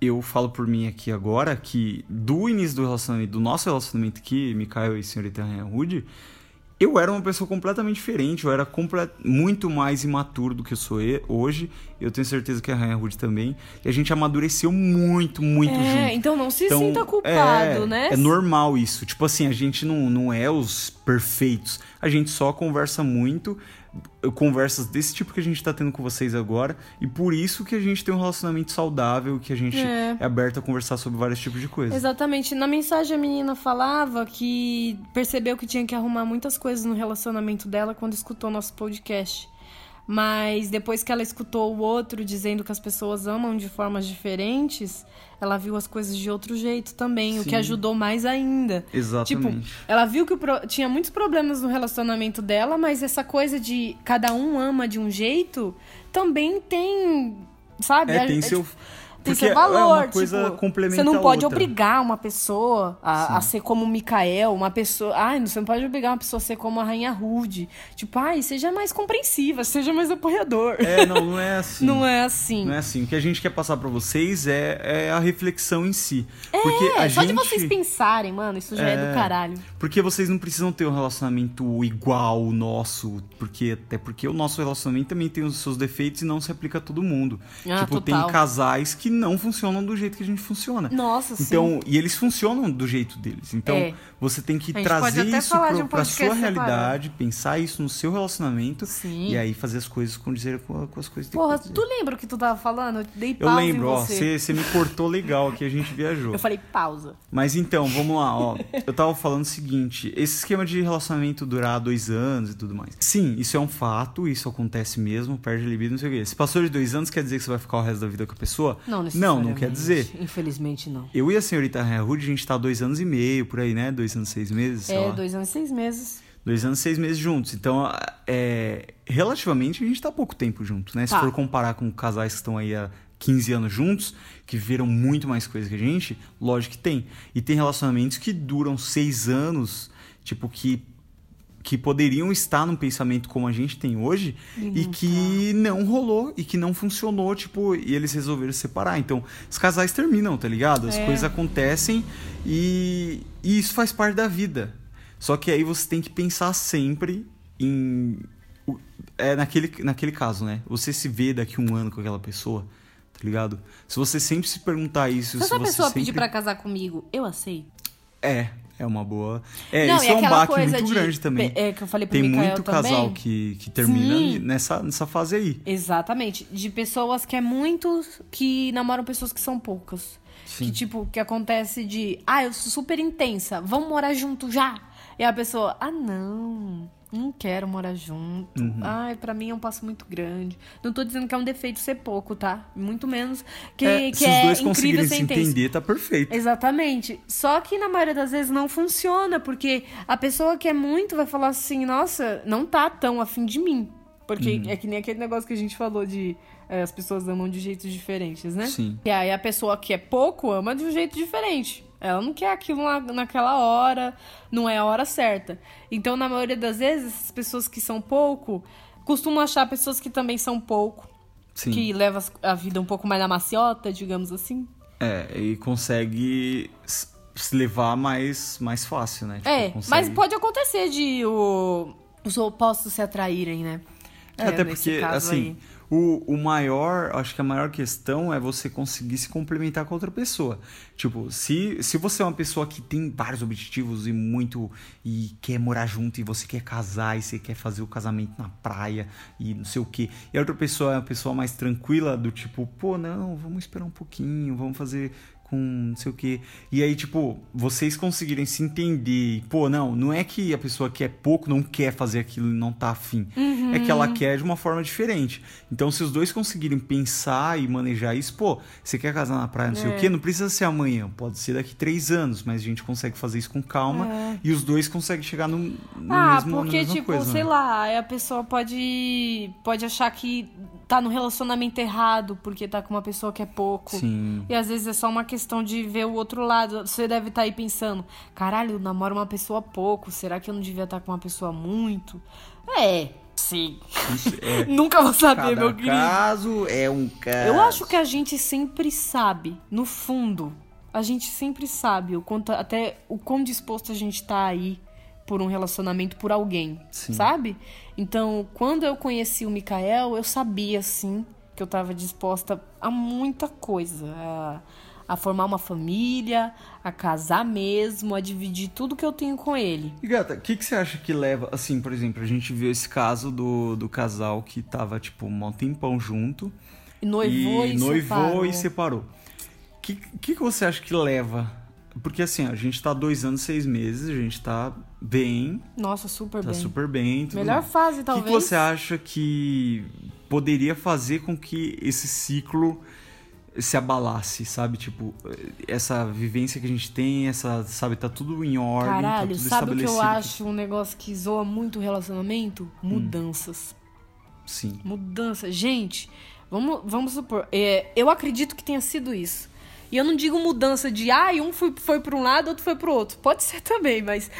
eu falo por mim aqui agora que do início do relacionamento, do nosso relacionamento aqui, Mikael e Senhorita Rude, eu era uma pessoa completamente diferente, eu era muito mais imaturo do que eu sou hoje. Eu tenho certeza que a Rainha Rude também. E a gente amadureceu muito, muito é, junto. então não se Então, sinta culpado, é, né? É normal isso. Tipo assim, a gente não, não é os perfeitos. A gente só conversa muito. Conversas desse tipo que a gente tá tendo com vocês agora. E por isso que a gente tem um relacionamento saudável, que a gente É. é, aberto a conversar sobre vários tipos de coisas. Exatamente. Na mensagem a menina falava que percebeu que tinha que arrumar muitas coisas no relacionamento dela quando escutou nosso podcast. Mas depois que ela escutou o outro dizendo que as pessoas amam de formas diferentes, ela viu as coisas de outro jeito também, o que Sim. ajudou mais ainda. Exatamente. Tipo, ela viu que pro- tinha muitos problemas no relacionamento dela, mas essa coisa de cada um ama de um jeito também tem, sabe? é, tem É, seu. tipo, tem porque seu valor. é uma coisa tipo, complementa Você não pode outra. obrigar uma pessoa a, a ser como o Mikael, uma pessoa. Ai, você não pode obrigar uma pessoa a ser como a Rainha Rude. Tipo, ai, seja mais compreensiva, seja mais apoiador. É, não, não é assim. Não é assim. Não é assim. O que a gente quer passar pra vocês é, é a reflexão em si. Porque É, a só gente... de vocês pensarem, mano, isso já é, É. do caralho. Porque vocês não precisam ter um relacionamento igual o nosso, porque até porque o nosso relacionamento também tem os seus defeitos e não se aplica a todo mundo. Ah, tipo, total. tem casais que não funcionam do jeito que a gente funciona. Nossa, sim. Então, e eles funcionam do jeito deles. Então, É. você tem que trazer isso pro, um sua realidade, pensar isso no seu relacionamento Sim. e aí fazer as coisas condizer com, com as coisas que Porra, que tu lembra o que tu tava falando? Eu dei Eu pausa lembro, em ó, você. me cortou legal aqui, a gente viajou. Eu falei pausa. Mas então, vamos lá, ó. Eu tava falando o seguinte: esse esquema de relacionamento durar dois anos e tudo mais. Sim, isso é um fato, isso acontece mesmo, perde a libido, não sei o quê. Se passou de dois anos, quer dizer que você vai ficar o resto da vida com a pessoa? Não, Não, não quer dizer. Infelizmente não. Eu e a senhorita Rude, a gente tá há dois anos e meio, por aí, né? Dois anos e seis meses, É, dois anos e seis meses. Dois anos e seis meses juntos. Então, é, relativamente, a gente tá há pouco tempo juntos, né? Se Tá. for comparar com casais que estão aí há 15 anos juntos, que viram muito mais coisa que a gente, lógico que tem. E tem relacionamentos que duram seis anos, tipo, que, que poderiam estar num pensamento como a gente tem hoje e, que não rolou e que não funcionou, tipo, e eles resolveram se separar. Então, os casais terminam, tá ligado? As É. coisas acontecem e, e isso faz parte da vida. Só que aí você tem que pensar sempre em. É naquele, naquele caso, né? Você se vê daqui um ano com aquela pessoa, tá ligado? Se você sempre se perguntar isso, Se se essa você pessoa sempre... pedir pra casar comigo, eu aceito. É, é uma boa. É, Não, isso é um baque muito de- grande também. É que eu falei pro Tem muito também. casal que, que termina Sim. nessa, nessa fase aí. Exatamente. De pessoas que é muito. que namoram pessoas que são poucas. Sim. Que, tipo, que acontece de. Ah, eu sou super intensa, vamos morar junto já. E a pessoa, ah, não. Não quero morar junto. Uhum. Ai, pra mim é um passo muito grande. Não tô dizendo que é um defeito ser pouco, tá? Muito menos que É, que se é os dois incrível conseguirem se entender, tá perfeito. Exatamente. Só que na maioria das vezes não funciona, porque a pessoa que é muito vai falar assim, nossa, não tá tão afim de mim. Porque Uhum. é que nem aquele negócio que a gente falou de é, as pessoas amam de jeitos diferentes, né? Sim. E aí a pessoa que é pouco ama de um jeito diferente. Ela não quer aquilo na, naquela hora, não é a hora certa. Então, na maioria das vezes, as pessoas que são pouco costumam achar pessoas que também são pouco, Sim. que levam a vida um pouco mais na maciota, digamos assim. É, e consegue se levar mais, mais fácil, né? Tipo, É, consegue- mas pode acontecer de o- os opostos se atraírem, né? É, até nesse porque, assim, aí. O, o maior, acho que a maior questão é você conseguir se complementar com outra pessoa. Tipo, se, se você é uma pessoa que tem vários objetivos e muito. e quer morar junto, e você quer casar, e você quer fazer o casamento na praia, e não sei o quê. E a outra pessoa é uma pessoa mais tranquila, do tipo, pô, não, vamos esperar um pouquinho, vamos fazer com não sei o quê. E aí, tipo, vocês conseguirem se entender, pô, não, não é que a pessoa que é pouco não quer fazer aquilo e não tá afim. É que ela quer de uma forma diferente. Então, se os dois conseguirem pensar e manejar isso, pô, você quer casar na praia, não sei o quê, não precisa ser amanhã, pode ser daqui três anos, mas a gente consegue fazer isso com calma e os dois conseguem chegar no, no Ah, mesmo na porque, mesma tipo, coisa, sei né? lá, a pessoa pode, pode achar que tá no relacionamento errado porque tá com uma pessoa que é pouco. Sim. E às vezes é só uma questão de ver o outro lado. Você deve estar aí pensando: caralho, eu namoro uma pessoa pouco, será que eu não devia estar com uma pessoa muito? É, sim. É, Nunca vou saber, cada meu querido. caso é um caso. Eu acho que a gente sempre sabe, no fundo, a gente sempre sabe o quanto, até o quão disposto a gente tá aí por um relacionamento por alguém, Sim. sabe? Então, quando eu conheci o Mikael, eu sabia, sim, que eu tava disposta a muita coisa. A, a formar uma família, a casar mesmo, a dividir tudo que eu tenho com ele. E gata, o que, que você acha que leva, assim, por exemplo, a gente viu esse caso do, do casal que tava, tipo, um tempão junto E noivou e, e noivou separou. e separou. O que, que, que você acha que leva? Porque assim, a gente tá dois anos, seis meses, a gente tá bem, Nossa, super tá bem. super bem. Melhor mais. fase, O que, talvez. que você acha que poderia fazer com que esse ciclo se abalasse, sabe? Tipo, essa vivência que a gente tem, essa, sabe, tá tudo em ordem, tá Caralho, tudo sabe o que eu acho um negócio que zoa muito o relacionamento? Mudanças. Sim. Mudança. Gente, vamos, vamos supor. é, eu acredito que tenha sido isso. E eu não digo mudança de, ah, um foi, foi para um lado, outro foi para o outro. Pode ser também, mas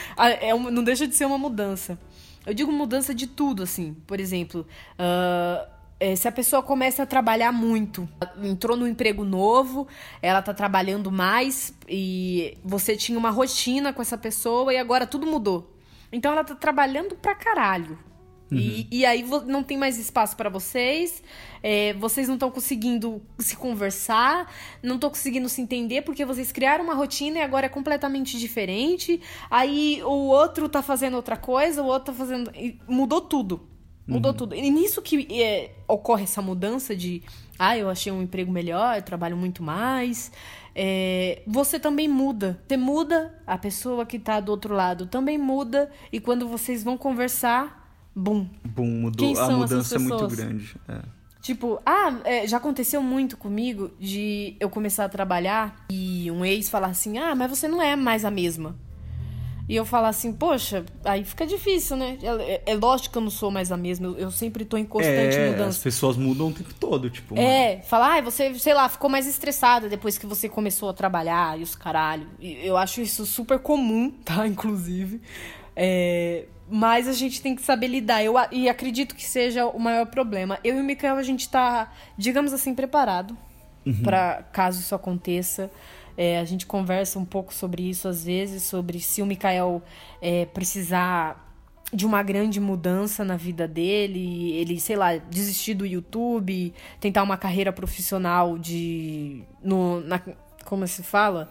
é uma- não deixa de ser uma mudança. Eu digo mudança de tudo, assim. Por exemplo, ah, é, se a pessoa começa a trabalhar muito, entrou num emprego novo, ela tá trabalhando mais e você tinha uma rotina com essa pessoa e agora tudo mudou. Então ela tá trabalhando pra caralho. E, e aí não tem mais espaço pra vocês, é, vocês não estão conseguindo se conversar, não estão conseguindo se entender porque vocês criaram uma rotina e agora é completamente diferente. Aí o outro tá fazendo outra coisa, o outro tá fazendo. Mudou tudo. Mudou tudo. E nisso que é, ocorre essa mudança de. Ah, eu achei um emprego melhor, eu trabalho muito mais. é, você também muda. Você muda, a pessoa que tá do outro lado também muda. E quando vocês vão conversar, bum. Bom, mudou, Quem a mudança é muito grande. É. Tipo, ah, é, já aconteceu muito comigo de eu começar a trabalhar e um ex falar assim: ah, mas você não é mais a mesma. E eu falar assim, poxa, aí fica difícil, né? É, é lógico que eu não sou mais a mesma, eu, eu sempre tô em constante É, as mudança. pessoas mudam o tempo todo, tipo. É, falar, ah, você, sei lá, ficou mais estressada depois que você começou a trabalhar e os caralho. Eu acho isso super comum, tá? Inclusive. É, Mas a gente tem que saber lidar. Eu, e acredito que seja o maior problema. Eu e o Mikael, a gente tá, digamos assim, preparado pra caso isso aconteça. É, a gente conversa um pouco sobre isso às vezes, sobre se o Mikael é, precisar de uma grande mudança na vida dele, ele, sei lá, desistir do YouTube, tentar uma carreira profissional de. No, na, como se fala?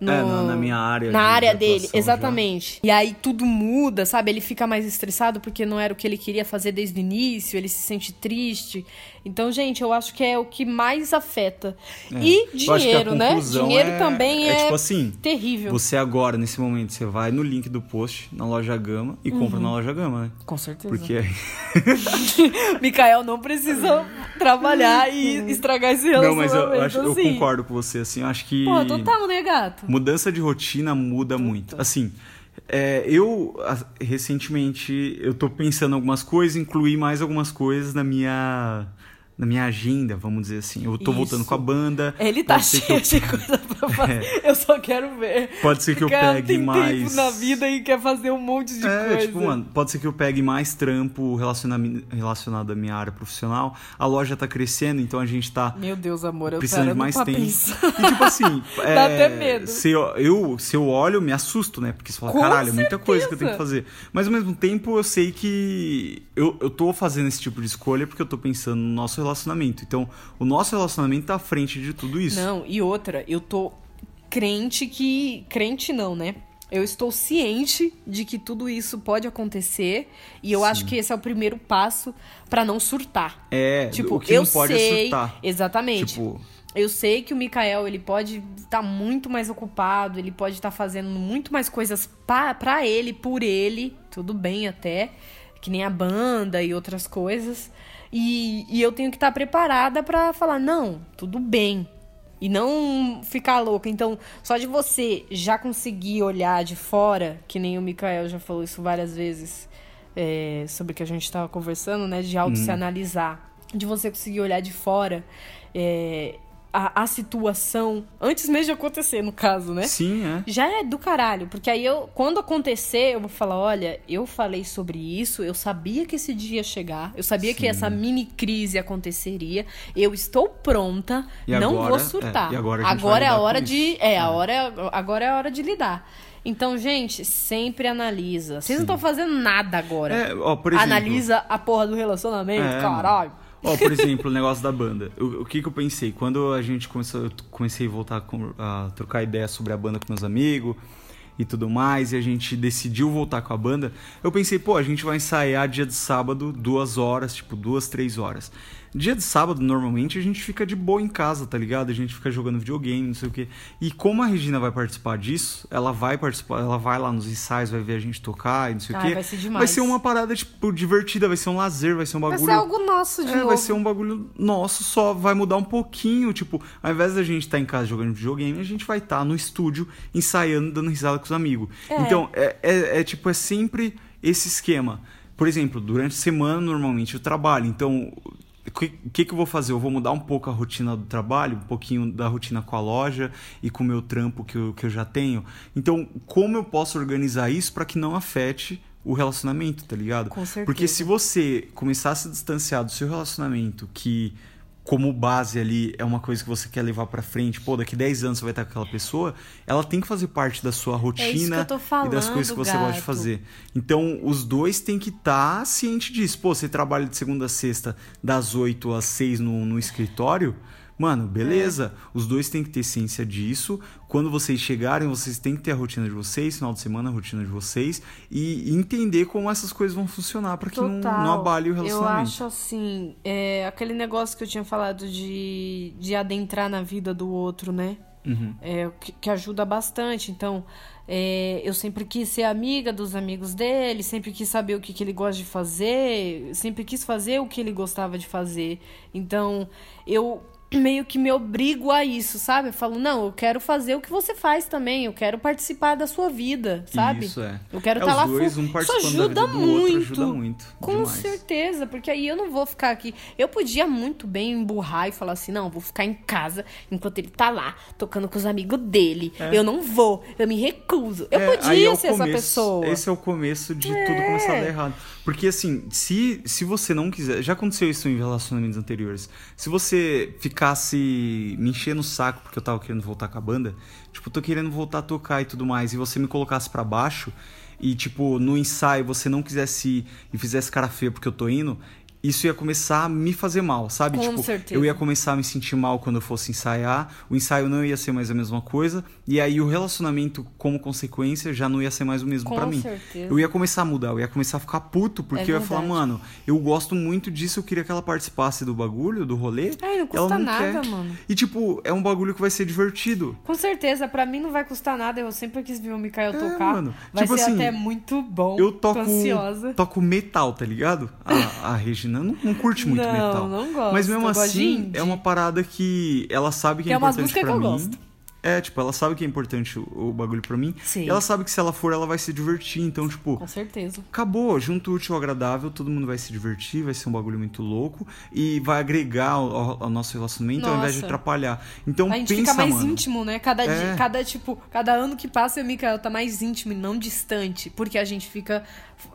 No- É, na- na minha área Na de- área de dele, atuação já. exatamente. E aí tudo muda, sabe? Ele fica mais estressado porque não era o que ele queria fazer desde o início, ele se sente triste. Então, gente, eu acho que é o que mais afeta. E Eu que a dinheiro, né? Dinheiro é- também é, é tipo assim, terrível. Você agora, nesse momento, você vai no link do post na loja Gama e compra Uhum. na loja Gama, né? Com certeza. Porque. Mikael não precisa trabalhar e estragar esse Não, mas relacionamento. eu, acho, eu assim. concordo com você, assim, eu acho que. Pô, total, né, gato? Mudança de rotina muda muito. Assim, é, eu recentemente eu tô pensando em algumas coisas, incluir mais algumas coisas na minha na minha agenda, vamos dizer assim. Eu tô Isso. voltando com a banda. Ele tá cheio eu- de coisa pra fazer. Eu só quero ver. Pode ser que eu cara pegue tem mais tempo na vida e quer fazer um monte de É, coisa. tipo, mano, pode ser que eu pegue mais trampo relaciona- relacionado à minha área profissional. A loja tá crescendo, então a gente tá Meu Deus, amor, eu precisando de mais tempo. E tipo assim, é, Dá até medo. Se eu, eu, se eu olho, eu me assusto, né? Porque você fala, Com caralho, é muita coisa que eu tenho certeza. que fazer. Mas ao mesmo tempo eu sei que eu, eu tô fazendo esse tipo de escolha porque eu tô pensando no nosso relacionamento. Então, o nosso relacionamento tá à frente de tudo isso. Não, e outra, eu tô crente que. Crente não, né? Eu estou ciente de que tudo isso pode acontecer e eu acho que esse é o primeiro passo pra não surtar. É, Tipo, o que eu não pode sei, é surtar. exatamente. Tipo, Eu sei que o Mikael, ele pode estar muito mais ocupado, ele pode estar fazendo muito mais coisas pa- pra ele, por ele, tudo bem até, que nem a banda e outras coisas. E, e eu tenho que estar preparada pra falar, não, tudo bem. E não ficar louca. Então, só de você já conseguir olhar de fora, que nem o Mikael já falou isso várias vezes, é, sobre o que a gente estava conversando, né? De auto se analisar. De você conseguir olhar de fora é, a, a situação, antes mesmo de acontecer, no caso, né? sim, é. Já é do caralho, porque aí eu, quando acontecer, eu vou falar, olha, eu falei sobre isso, eu sabia que esse dia ia chegar, eu sabia que essa mini crise aconteceria, eu estou pronta, E não agora- vou surtar. é, e agora a vai é a hora de, é, a hora é- agora é a hora de lidar. Então, gente, sempre analisa. Vocês não estão fazendo nada agora. É, ó, exemplo, Analisa a porra do relacionamento, É, caralho. Ó, por exemplo, o negócio da banda. O, o que que eu pensei? Quando a gente começou, eu comecei a voltar com- a trocar ideia sobre a banda com meus amigos e tudo mais, e a gente decidiu voltar com a banda, eu pensei, pô, a gente vai ensaiar dia de sábado, duas horas, tipo, duas, três horas. Dia de sábado, normalmente, a gente fica de boa em casa, tá ligado? A gente fica jogando videogame, não sei o quê. E como a Regina vai participar disso, ela vai participar, ela vai lá nos ensaios, vai ver a gente tocar e não sei o Ai, quê. vai ser Vai demais. ser uma parada, tipo, divertida, vai ser um lazer, vai ser um Vai bagulho. ser algo nosso de É, novo. vai ser um bagulho nosso, só vai mudar um pouquinho. Tipo, ao invés da gente estar em casa jogando videogame, a gente vai estar no estúdio ensaiando, dando risada com os amigos. É. Então, é, é- é tipo, é sempre esse esquema. Por exemplo, durante a semana, normalmente eu trabalho. Então, o que, que, que eu vou fazer? Eu vou mudar um pouco a rotina do trabalho, um pouquinho da rotina com a loja e com o meu trampo que eu, que eu já tenho. Então, como eu posso organizar isso para que não afete o relacionamento, tá ligado? Com certeza. Porque se você começar a se distanciar do seu relacionamento, que como base ali é uma coisa que você quer levar pra frente, pô, daqui 10 anos você vai estar com aquela pessoa, ela tem que fazer parte da sua rotina É que eu tô e das falando, coisas que você gosta de gato. fazer. Então, os dois têm que estar ciente disso. Pô, você trabalha de segunda a sexta, das 8 às 6 no, no escritório, Mano, beleza. É. Os dois têm que ter ciência disso. Quando vocês chegarem, vocês têm que ter a rotina de vocês, final de semana a rotina de vocês e entender como essas coisas vão funcionar para que não, não abale o Eu relacionamento. acho assim, é, aquele negócio que eu tinha falado de, de adentrar na vida do outro, né? Uhum. É, que, que ajuda bastante. Então, é, eu sempre quis ser amiga dos amigos dele, sempre quis saber o que, que ele gosta de fazer, sempre quis fazer o que ele gostava de fazer. Então, eu meio que me obrigo a isso, sabe? Eu falo, não, eu quero fazer o que você faz também, eu quero participar da sua vida, sabe? Isso é. Eu quero É, estar os lá dois, full. um Isso ajuda muito. outro, ajuda muito, Com demais. certeza, porque aí eu não vou ficar aqui. Eu podia muito bem emburrar e falar assim: não, vou ficar em casa enquanto ele tá lá, tocando com os amigos dele. Eu não vou, eu me recuso. Eu É, podia é ser essa começo- pessoa. Esse é o começo de tudo começar a dar errado. Porque assim, se, se você não quiser. Já aconteceu isso em relacionamentos anteriores. Se você ficasse me enchendo o saco porque eu tava querendo voltar com a banda, tipo, tô querendo voltar a tocar e tudo mais, e você me colocasse pra baixo, e tipo, no ensaio você não quisesse ir e fizesse cara feia porque eu tô indo. Isso ia começar a me fazer mal, sabe? Com tipo, certeza. eu ia começar a me sentir mal quando eu fosse ensaiar, o ensaio não ia ser mais a mesma coisa, e aí o relacionamento, como consequência, já não ia ser mais o mesmo pra mim. certeza. Eu ia começar a mudar, eu ia começar a ficar puto, porque É eu ia falar, mano, eu gosto muito disso, eu queria que ela participasse do bagulho, do rolê. Ai, não custa não nada, quer. mano. E tipo, é um bagulho que vai ser divertido. Com certeza, pra mim não vai custar nada. Eu sempre quis ver o Mikael tocar. mano. Vai Tipo ser assim, até muito bom. Eu toco, ansiosa. toco metal, tá ligado? A, a Regina não, não curte muito Não, metal. não gosto, Mas mesmo de assim, é uma parada que ela sabe que, Que é é importante eu mim. gosto. É, tipo, ela sabe que é importante o, o bagulho pra mim. Sim. E ela sabe que se ela for, ela vai se divertir. Então, tipo, Com certeza. acabou, junto útil ao agradável, todo mundo vai se divertir, vai ser um bagulho muito louco e vai agregar ao, ao- nosso relacionamento ao invés de Nossa. atrapalhar. Então A gente pensa, fica mais mano, íntimo, né? Cada, dia, É. cada, tipo, cada ano que passa, eu e Mikael tá mais íntimo e não distante. Porque a gente fica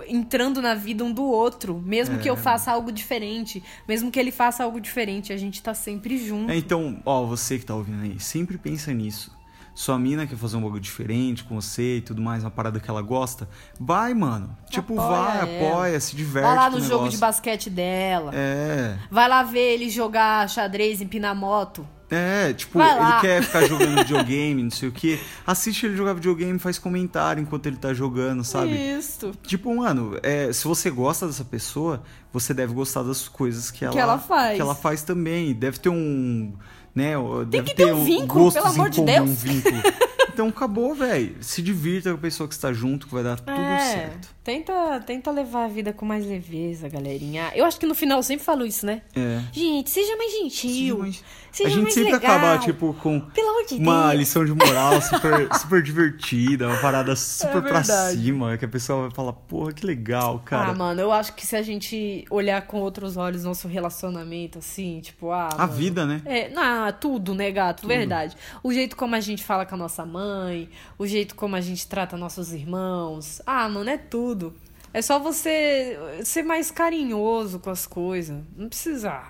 entrando na vida um do outro. Mesmo É. que eu faça algo diferente, mesmo que ele faça algo diferente, a gente tá sempre junto. É, então, ó, você que tá ouvindo aí, sempre pensa nisso. Sua mina quer fazer um bagulho diferente com você e tudo mais, uma parada que ela gosta. Vai, mano. Tipo, Apoia vai, ela. apoia, se diverte. Vai lá no jogo de basquete dela. É. Vai lá ver ele jogar xadrez, empinar moto. É, tipo, ele quer ficar jogando videogame, não sei o quê. Assiste ele jogar videogame, faz comentário enquanto ele tá jogando, sabe? Isso. Tipo, mano, é, se você gosta dessa pessoa, você deve gostar das coisas que ela, ela faz. que ela faz também. Deve ter um. Né, deve que ter um vínculo, pelo amor de Deus. Vínculo. Então acabou, velho. Se divirta com a pessoa que está junto, que vai dar tudo é, certo. Tenta, tenta levar a vida com mais leveza, galerinha. Eu acho que no final eu sempre falo isso, né? É. Gente, seja mais gentil. Mas Seja a gente mais sempre legal. acaba, tipo, com de uma Deus. lição de moral super, super divertida, uma parada super pra É verdade. cima, que a pessoa vai falar, porra, que legal, cara. Ah, mano, eu acho que se a gente olhar com outros olhos nosso relacionamento, assim, tipo, ah. a mano, vida, né? É, não, tudo, né, gato? Verdade. O jeito como a gente fala com a nossa mãe, o jeito como a gente trata nossos irmãos. Ah, mano, é tudo. É só você ser mais carinhoso com as coisas. Não precisa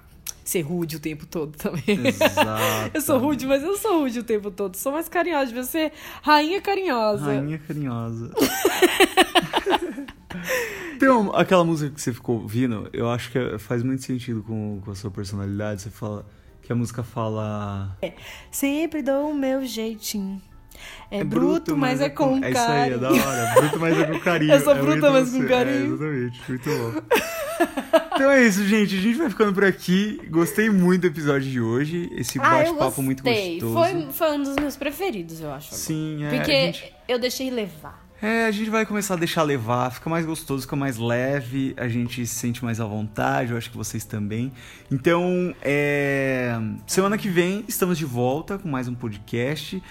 ser rude o tempo todo também. Exato. Eu sou rude, mas eu não sou rude o tempo todo. Sou mais carinhosa. Devia ser rainha carinhosa. Rainha carinhosa. Tem uma- aquela música que você ficou ouvindo, eu acho que é- faz muito sentido com, com a sua personalidade. Você fala que a música fala. Sempre dou o meu jeitinho. É, bruto, mas é com É isso aí, é carinho. da hora. Bruto, mas é com carinho. Eu sou É bruta, muito mas com você. carinho. É, exatamente, muito bom. então é isso, gente. A gente vai ficando por aqui. Gostei muito do episódio de hoje. Esse Ah, bate-papo muito gostei. gostoso. Foi, foi um dos meus preferidos, eu acho. Sim, é. Porque gente- eu deixei levar. É, a gente vai começar a deixar levar, fica mais gostoso, fica mais leve, a gente se sente mais à vontade, eu acho que vocês também. Então, é, semana que vem estamos de volta com mais um podcast.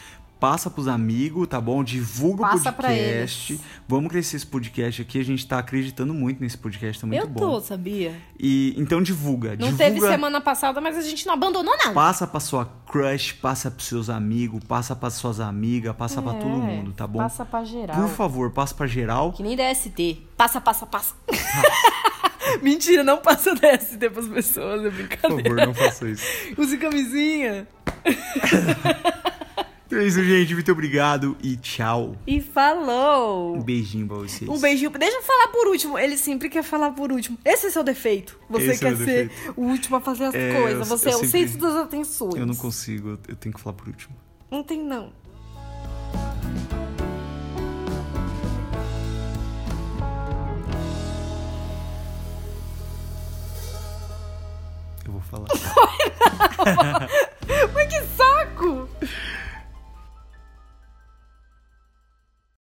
Passa pros amigos, tá bom? Divulga Passa o pra podcast. eles. Vamos crescer esse podcast aqui, a gente tá acreditando muito nesse podcast, tá muito eu bom. tô, sabia? E então divulga, Não divulga. teve semana passada, mas a gente não abandonou, não. Passa pra sua crush, passa pros seus amigos, passa pra suas amigas, passa pra todo É, mundo, tá bom? Passa pra geral. Por favor, passa pra geral. Que nem DST. Passa, passa, passa. Mentira, não passa DST pras pessoas, é Por brincadeira. favor, não faça isso. Use camisinha. Então é isso, gente. Muito obrigado e tchau. E falou. Um beijinho pra vocês. Um beijinho. Deixa eu falar por último. Ele sempre quer falar por último. Esse é seu defeito. Você Esse é quer o ser defeito. o último a fazer as É, coisas. eu- Você eu é o sempre- centro das atenções. Eu não consigo, eu- eu tenho que falar por último. Não tem, não. Eu vou falar.